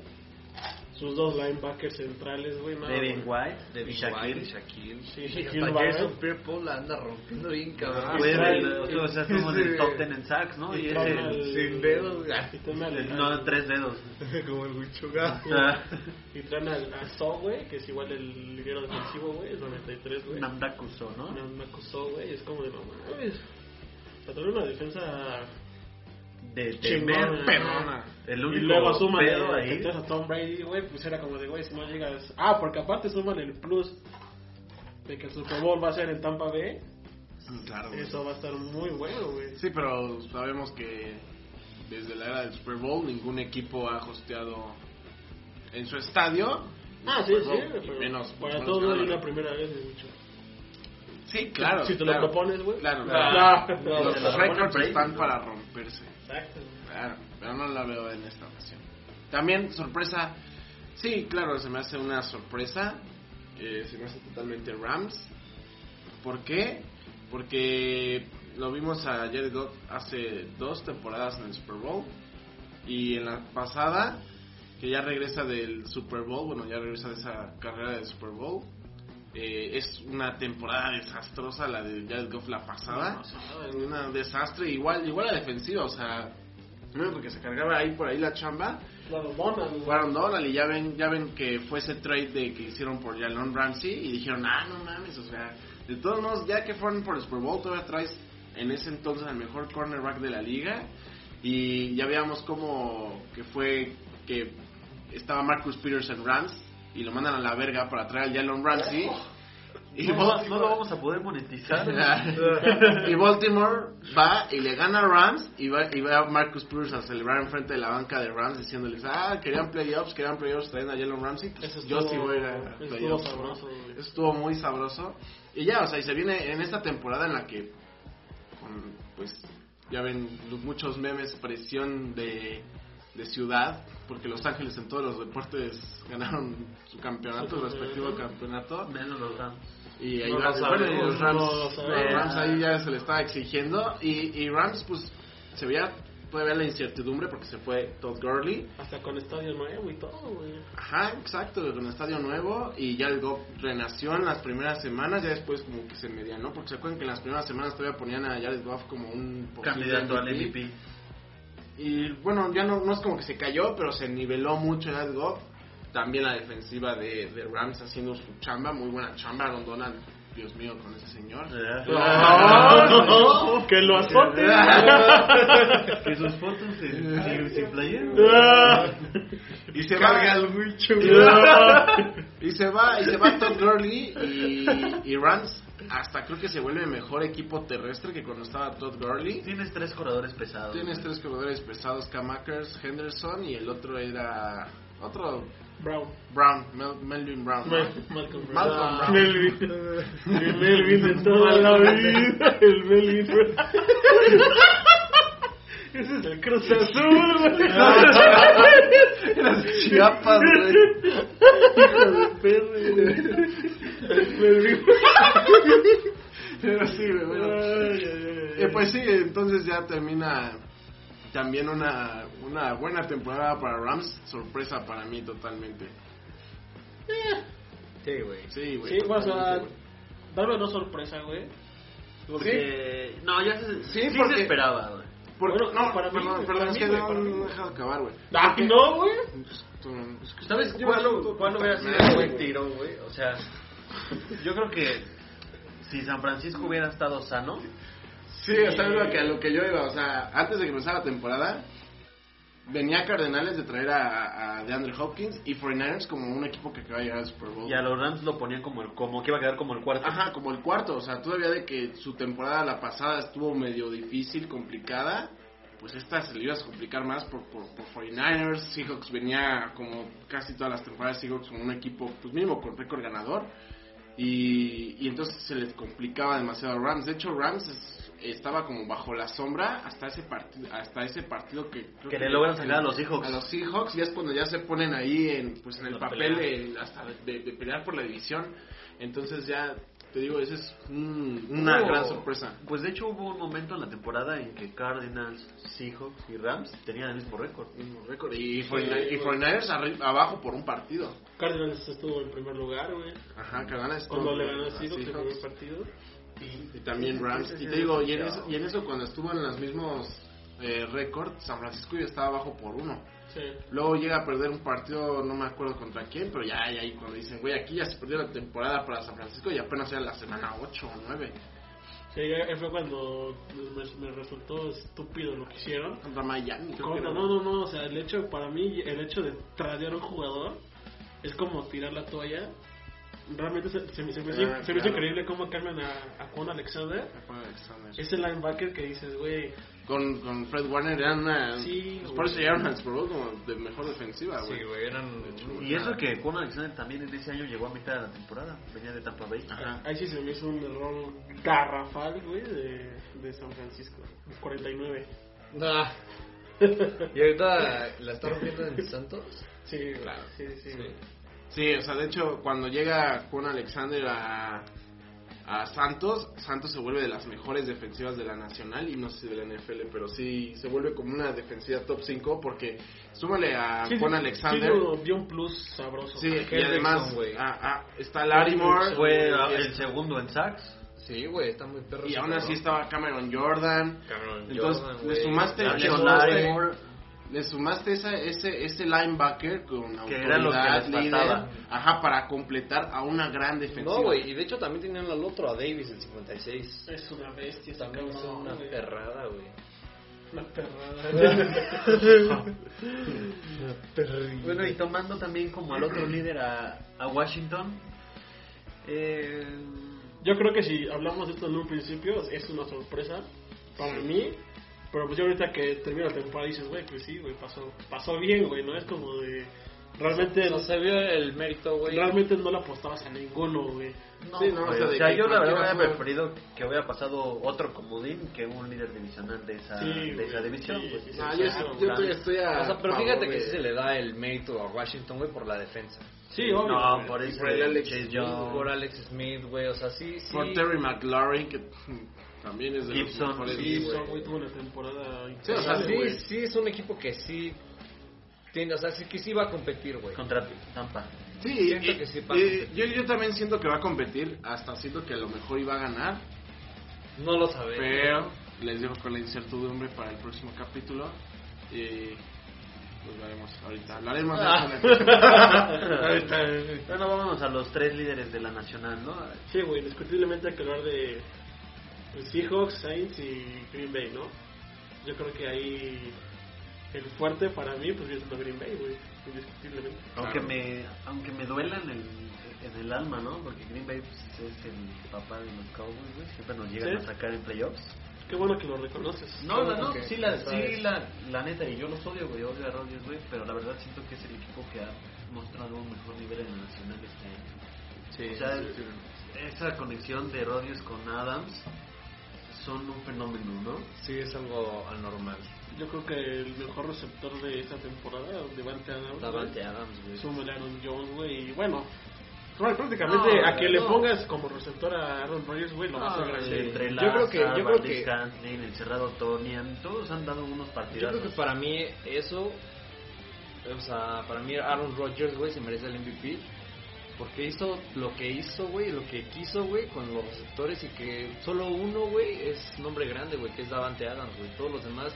Sus dos linebackers centrales, güey. No, Devin güey. White, Devin Shaquille. White, Shaquille. Sí, Shaquille. Jason Pierre-Paul la anda rompiendo bien cabrón. Güey, o sea, somos Sí. el top ten en sacks, ¿no? Y Y ese, sin dedos, güey. no, tres dedos. Como el Wicho Ah, Y traen al, So, [laughs] güey, que es igual el liniero defensivo, güey, es 93, güey. Namdakuso, ¿no? Acusó, güey, es como de no mames. Para tener una defensa De, ver- perrona. El Y luego suman pedo ahí. a Tom Brady, güey, pues era como de, güey, si no llegas... Ah, porque aparte suman el plus de que el Super Bowl va a ser en Tampa Bay. Claro. güey. Eso va a estar muy bueno, güey. Sí, pero sabemos que desde la era del Super Bowl ningún equipo ha hosteado en su estadio. Ah, sí, sí, pero menos, para todo hay una primera vez de mucho. Sí, claro. Si te claro. lo propones, güey. Claro, Ah, claro. no, Los se lo récords están para romperse. Exacto. Claro, pero no la veo en esta ocasión. También, sorpresa. Sí, claro, se me hace una sorpresa. eh, se me hace totalmente Rams. ¿Por qué? Porque lo vimos a Jared Goff hace dos temporadas en el Super Bowl. Y en la pasada, que ya regresa del Super Bowl, bueno, ya regresa de esa carrera del Super Bowl. Eh, es una temporada desastrosa la de Jared Goff la pasada. Un desastre, igual, igual la defensiva, o sea, no, porque se cargaba ahí por ahí la chamba. La Donald, y ya ven, ya ven que fue ese trade de que hicieron por Jalen Ramsey y dijeron, ah, no mames, o sea, de todos modos, ya que fueron por el Super Bowl, todavía traes en ese entonces al mejor cornerback de la liga y ya veíamos como que fue que estaba Marcus Peters en Rams y lo mandan a la verga para traer a Jalen Ramsey. Y No, no, Baltimore- no lo vamos a poder monetizar. [laughs] y Baltimore va y le gana a Rams y va, y va a Marcus Peters a celebrar enfrente de la banca de Rams diciéndoles, ah, querían playoffs, querían playoffs, traen a Jalen Ramsey, pues yo estuvo- sí voy a ir a estuvo playoffs. ¿no? sabroso. Eso estuvo muy sabroso. Y ya, o sea, y se viene en esta temporada en la que, con, pues, ya ven muchos memes, presión de, de ciudad, porque Los Ángeles en todos los deportes ganaron su campeonato, Su respectivo campeonato. Menos los Rams. Y ahí No va- lo bueno, y sabemos, los Rams, no lo los sabemos. Rams ahí ya se le estaba exigiendo. Y, y Rams, pues, se veía todavía la incertidumbre porque se fue Todd Gurley. Hasta con estadio nuevo y todo, güey. Ajá, exacto, con estadio nuevo. Y ya el Goff renació en las primeras semanas. Ya después, como que se medianó. Porque se acuerdan que en las primeras semanas todavía ponían a Jared Goff como un Candidato al MVP. Y bueno, ya no, no es como que se cayó, pero se niveló mucho Jared Goff. También la defensiva de, de Rams haciendo su chamba, muy buena chamba. Aaron Donald, Dios mío, con ese señor. Ah, que lo azote. Que sus fotos sin, sin playera. y se Carga va el Wicho. y se va y se va Todd Gurley y, y Rams hasta creo que se vuelve mejor equipo terrestre que cuando estaba Todd Gurley Tienes tres corredores pesados. tienes tres corredores pesados Cam Akers, Henderson y el otro era otro Brown. Brown Mel- Melvin Brown Malcolm Brown. Malcolm Ah, Brown. Melvin. [laughs] El Melvin de toda la vida. El Melvin. [laughs] Ese es el Cruz Azul, güey. [laughs] [laughs] Las Chiapas güey Hijo de perro, güey. Pero sí güey bueno. Eh, pues sí, entonces ya termina también una, una buena temporada para Rams. Sorpresa para mí totalmente. Sí, güey. Sí, güey. Sí, o sea, darme no sorpresa, güey. Porque. No, ya se, Sí, sí porque- se esperaba, güey. Porque- Bueno, no, para mí, perdón, perdón, para es mí, que no, he dejado acabar, güey. Ah, no, güey. Tú- ¿Sabes cuál, hubiera sido un buen tiro, güey? O sea, yo creo que si San Francisco hubiera estado sano, Sí, o sea, es lo que, a lo que yo iba. O sea, antes de que empezara la temporada, venía Cardenales de traer a, a DeAndre Hopkins y 49ers como un equipo que acaba de llegar al Super Bowl. y a los Rams lo ponían como el como que iba a quedar como el cuarto. Ajá, como el cuarto, o sea, todavía de que su temporada la pasada estuvo medio difícil, complicada, pues esta se le iba a complicar más por, por, por 49ers, Seahawks venía como casi todas las temporadas Seahawks con un equipo, pues mínimo con récord ganador, y, y entonces se les complicaba demasiado a Rams, de hecho Rams es- estaba como bajo la sombra hasta ese partido, hasta ese partido que creo Que le logran sacar a los Seahawks. a los Seahawks y es cuando ya se ponen ahí en pues en el papel de, hasta de, de pelear por la división entonces ya te digo, esa es un- una gran sorpresa. Pues de hecho hubo un momento en la temporada en que Cardinals, Seahawks y Rams tenían el mismo récord. Mismo récord. Y, 49 y 49ers arri- abajo por un partido. Cardinals estuvo en primer lugar, güey. Ajá, Cardinals Cuando le ganó a Seahawks el Seahawks. primer partido. Y también Rams. Y te digo, y en eso, y en eso cuando estuvo en los mismos eh, récords, San Francisco ya estaba abajo por uno. Sí. Luego llega a perder un partido, no me acuerdo contra quién, pero ya, ahí cuando dicen, güey, aquí ya se perdió la temporada para San Francisco y apenas era la semana 8 o 9 Sí, fue cuando me, me resultó estúpido lo que hicieron. contra Miami. era. no, no, no, o sea, el hecho, para mí, el hecho de tradear a un jugador es como tirar la toalla. Realmente se, se me, se me hizo- Ah, se me hizo claro. increíble cómo cambian a, a Juan Alexander. Ese linebacker que dices, güey, Con, con Fred Warner eran una... Sí, pues por eso llegaron al Super Bowl como de mejor defensiva, güey. Sí, güey, eran... Y eso que Juan Alexander también en ese año llegó a mitad de la temporada, venía de Tampa Bay. Ajá. ahí sí se me hizo un error garrafal, güey, de, de San Francisco. 49. Nah. [laughs] ¿Y ahorita la está rompiendo en Santos? Sí, Claro. sí, sí. Sí. Sí, o sea, de hecho, cuando llega Juan Alexander a, a Santos, Santos se vuelve de las mejores defensivas de la Nacional y no sé si de la NFL, pero sí se vuelve como una defensiva top 5 porque súmale a Sí, Juan sí, Alexander. sí, dio, un plus sabroso. Sí, y además ah, ah, está Larimore. Fue y, el segundo en sacks. Sí, güey, está muy perro. y aún así estaba Cameron Jordan. Cameron Entonces, Jordan, le sumaste- le sumaste-. Le sumaste esa, ese, ese linebacker con Que era lo que autoridad, les líder, ajá, para completar a una gran defensiva. No, güey, y de hecho también tenían al otro, a Davis, el 56. Es una bestia También es una güey. perrada, güey. Una perrada. [laughs] Bueno, y tomando también como al otro líder a, a Washington. Eh, Yo creo que si hablamos de esto en un principio, es una sorpresa para mí. Pero pues ya ahorita que termina la temporada dices, güey, pues sí, güey, pasó, pasó bien, güey, ¿no? Es como de... Realmente, No se vio el mérito, güey. realmente no le apostabas a ninguno, güey. no, Sí, no, güey, o sea, o sea, yo la verdad hubiera fue- preferido que hubiera pasado otro comodín que un líder divisional de esa, Sí, de esa división. sí, pues. sí, No, sí, yo, yo todavía estoy a O sea, pero favor fíjate que sí se le da el mérito a Washington, güey, por la defensa. Sí, obvio. No, por por el Alex Smith, Por Alex Smith, güey, o sea, sí, sí. Por Terry McLaurin, que también es de Gibson, los mejores. Gibson, güey, tuvo una temporada Sí, o sea, sí, sí es un equipo que sí tiene, o sea, sí que sí va a competir, güey. contra Tampa. Sí, Siento y- que sí va a y- competir. yo, yo también siento que va a competir, hasta siento que a lo mejor iba a ganar, No lo sabemos. pero les dejo con la incertidumbre para el próximo capítulo y pues veremos ahorita. Hablaremos Ah. de eso. [laughs] Ahorita, eh, Bueno, vámonos a los tres líderes de la nacional, ¿no? Sí, güey, indiscutiblemente hay que hablar de Seahawks, Saints y Green Bay, ¿no? Yo creo que ahí el fuerte para mí pues viene siendo Green Bay, güey, indiscutiblemente. Aunque Claro. me aunque me duela en el, en el alma, ¿no? Porque Green Bay pues, es el papá de los Cowboys, güey. Siempre nos llegan Sí. a sacar en playoffs. Qué bueno que lo reconoces. No, no, no, sí, la, sí la, la neta, y yo los odio, güey, odio a Rodgers, güey, pero la verdad siento que es el equipo que ha mostrado un mejor nivel en la nacional este año. Sí, O sea, sí, sí. esa conexión de Rodgers con Adams son un fenómeno, ¿no? Sí, es algo anormal. Yo creo que el mejor receptor de esta temporada, Devante Adams, Davante Adams, güey. súmale a Aaron Jones, güey, y bueno, bueno, prácticamente No, a quien le no. pongas como receptor a Aaron Rodgers, güey, lo vas a grande. entre Yo creo que- yo creo que- Scantling, el cerrado Tonian, todos han dado unos Yo partidazos. creo que para mí eso, o sea, para mí Aaron Rodgers, güey, se merece el MVP. Porque hizo lo que hizo, güey, lo que quiso, güey, con los receptores y que solo uno, güey, es nombre grande, güey, que es Davante Adams, güey. Todos los demás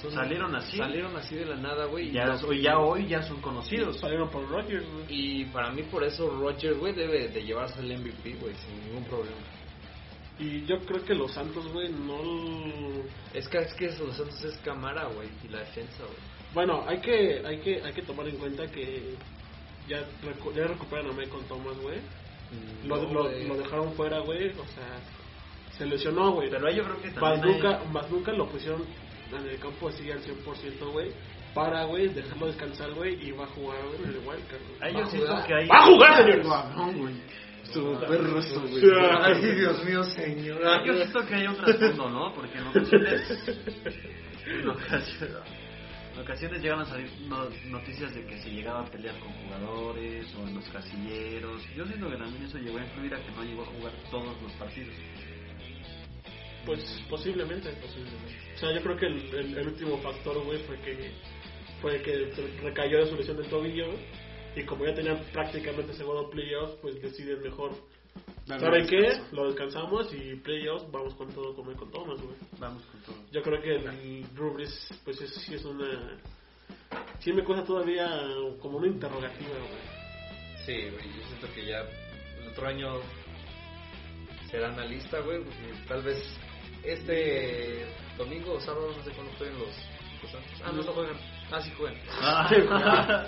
son- Salieron así. Salieron así de la nada, güey. Y ya, hoy- ya hoy ya son conocidos. Salieron por Rodgers, güey. Y para mí por eso Rodgers, güey, debe de llevarse el MVP, güey, sin ningún problema. Y yo creo que los Santos, güey, no... Es que es que los Santos es cámara, güey, y la defensa, güey. Bueno, hay que, hay que, hay que tomar en cuenta que ya, recu- ya recuperan a Michael Thomas, güey. Lo, No, lo, güey. lo dejaron fuera, güey. O sea, se lesionó, güey. Pero ahí yo creo que Más también nunca, hay- más nunca lo pusieron en el campo así al 100%, güey. Para, güey, dejarlo descansar, güey, y va a jugar güey, en el Wildcard. ahí Va yo a siento jugar. que hay... ¡Va a jugar, señores! Guau, güey. Estuvo perro eso, güey. Ay, Dios mío, señor. Ah, Yo siento que hay un trasfondo, ¿no? Porque en ocasiones... [laughs] En ocasiones... Ocasiones llegan a salir no- noticias de que se llegaba a pelear con jugadores o en los casilleros. Yo siento que también eso llegó a influir a que no llegó a jugar todos los partidos. Pues posiblemente, posiblemente. O sea, yo creo que el, último factor, güey, fue que fue que recayó de su lesión del tobillo y como ya tenían prácticamente seguro playoffs, pues deciden mejor. ¿Saben qué? descanso. Lo descansamos y playoffs vamos con todo como con Thomas, güey. Vamos con todo. Yo creo que el Brees, pues es, sí es una... Sí me cuesta todavía como una interrogativa, güey. Sí, güey, yo siento que ya el otro año será analista, güey, porque tal vez este domingo o sábado, no sé cuándo jueguen los, los Santos. Ah, no, no juegan. Ah, sí juegan.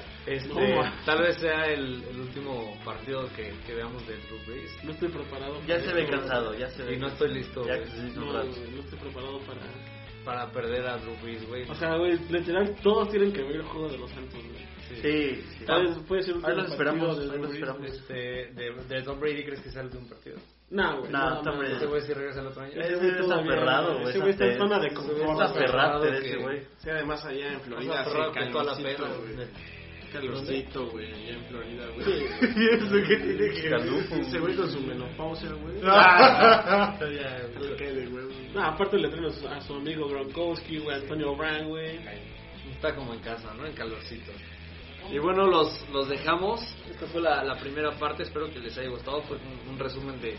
[laughs] Este, No. tal vez sea el, el último partido que, que veamos de Drew Brees. No estoy preparado. Ya se ve cansado, ya se ve. Y no estoy listo, Ya No, no estoy preparado para... para perder a Drew Brees, güey. O sea, güey, literal, todos tienen que ver el juego de los Santos, güey. Sí, sí. Puede, puede ser un Ahí los partido esperamos, de ahí los esperamos. Este, de, de Tom Brady, ¿crees que sale de un partido? No, güey. No, está más. muy- Este güey sí regresa el otro año. Ese Ese güey güey es todavía- aferrado, güey. ese güey está en zona de ese güey confort, Es aferrante que- ese güey. Sí, además allá en Florida aferrado que toda la pena, güey. Calorcito, güey, allá en Florida, güey. [laughs] ¿Eso qué tiene que ver? Ese güey con su menopausia, güey. Ya, Le cae de huevo. No, aparte le traen a su, a su amigo Gronkowski, güey, Antonio Brown, güey. Está como en casa, ¿no? En calorcito. Y bueno, los, los dejamos. Esta fue la, la primera parte. Espero que les haya gustado. Fue un, un resumen de,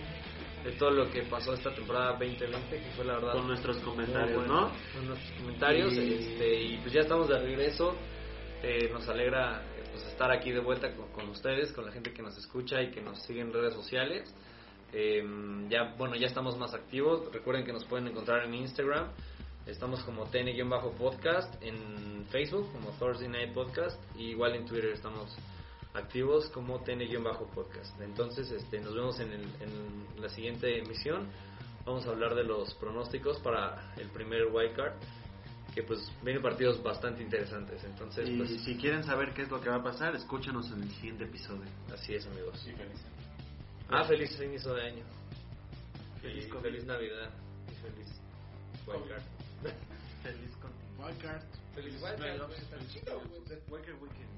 de todo lo que pasó esta temporada 2020, que fue la verdad. Con nuestros comentarios, ¿no? Con nuestros comentarios. Y- Este, y pues ya estamos de regreso. Eh, nos alegra eh, pues, estar aquí de vuelta con, con ustedes, con la gente que nos escucha y que nos sigue en redes sociales. Eh, ya, bueno, ya estamos más activos. Recuerden que nos pueden encontrar en Instagram. Estamos como TN-podcast, en Facebook como Thursday Night Podcast, y igual en Twitter estamos activos como TN-podcast. Entonces, este, nos vemos en, el- en la siguiente emisión. Vamos a hablar de los pronósticos para el primer wildcard, que pues vienen partidos bastante interesantes. Entonces, Y pues si quieren saber qué es lo que va a pasar, escúchanos en el siguiente episodio. así es, amigos. Feliz. Ah, feliz inicio de año. Feliz feliz Navidad. Y feliz wildcard. Feliz con Wildcard. Feliz Wildcard. Feliz Wildcard.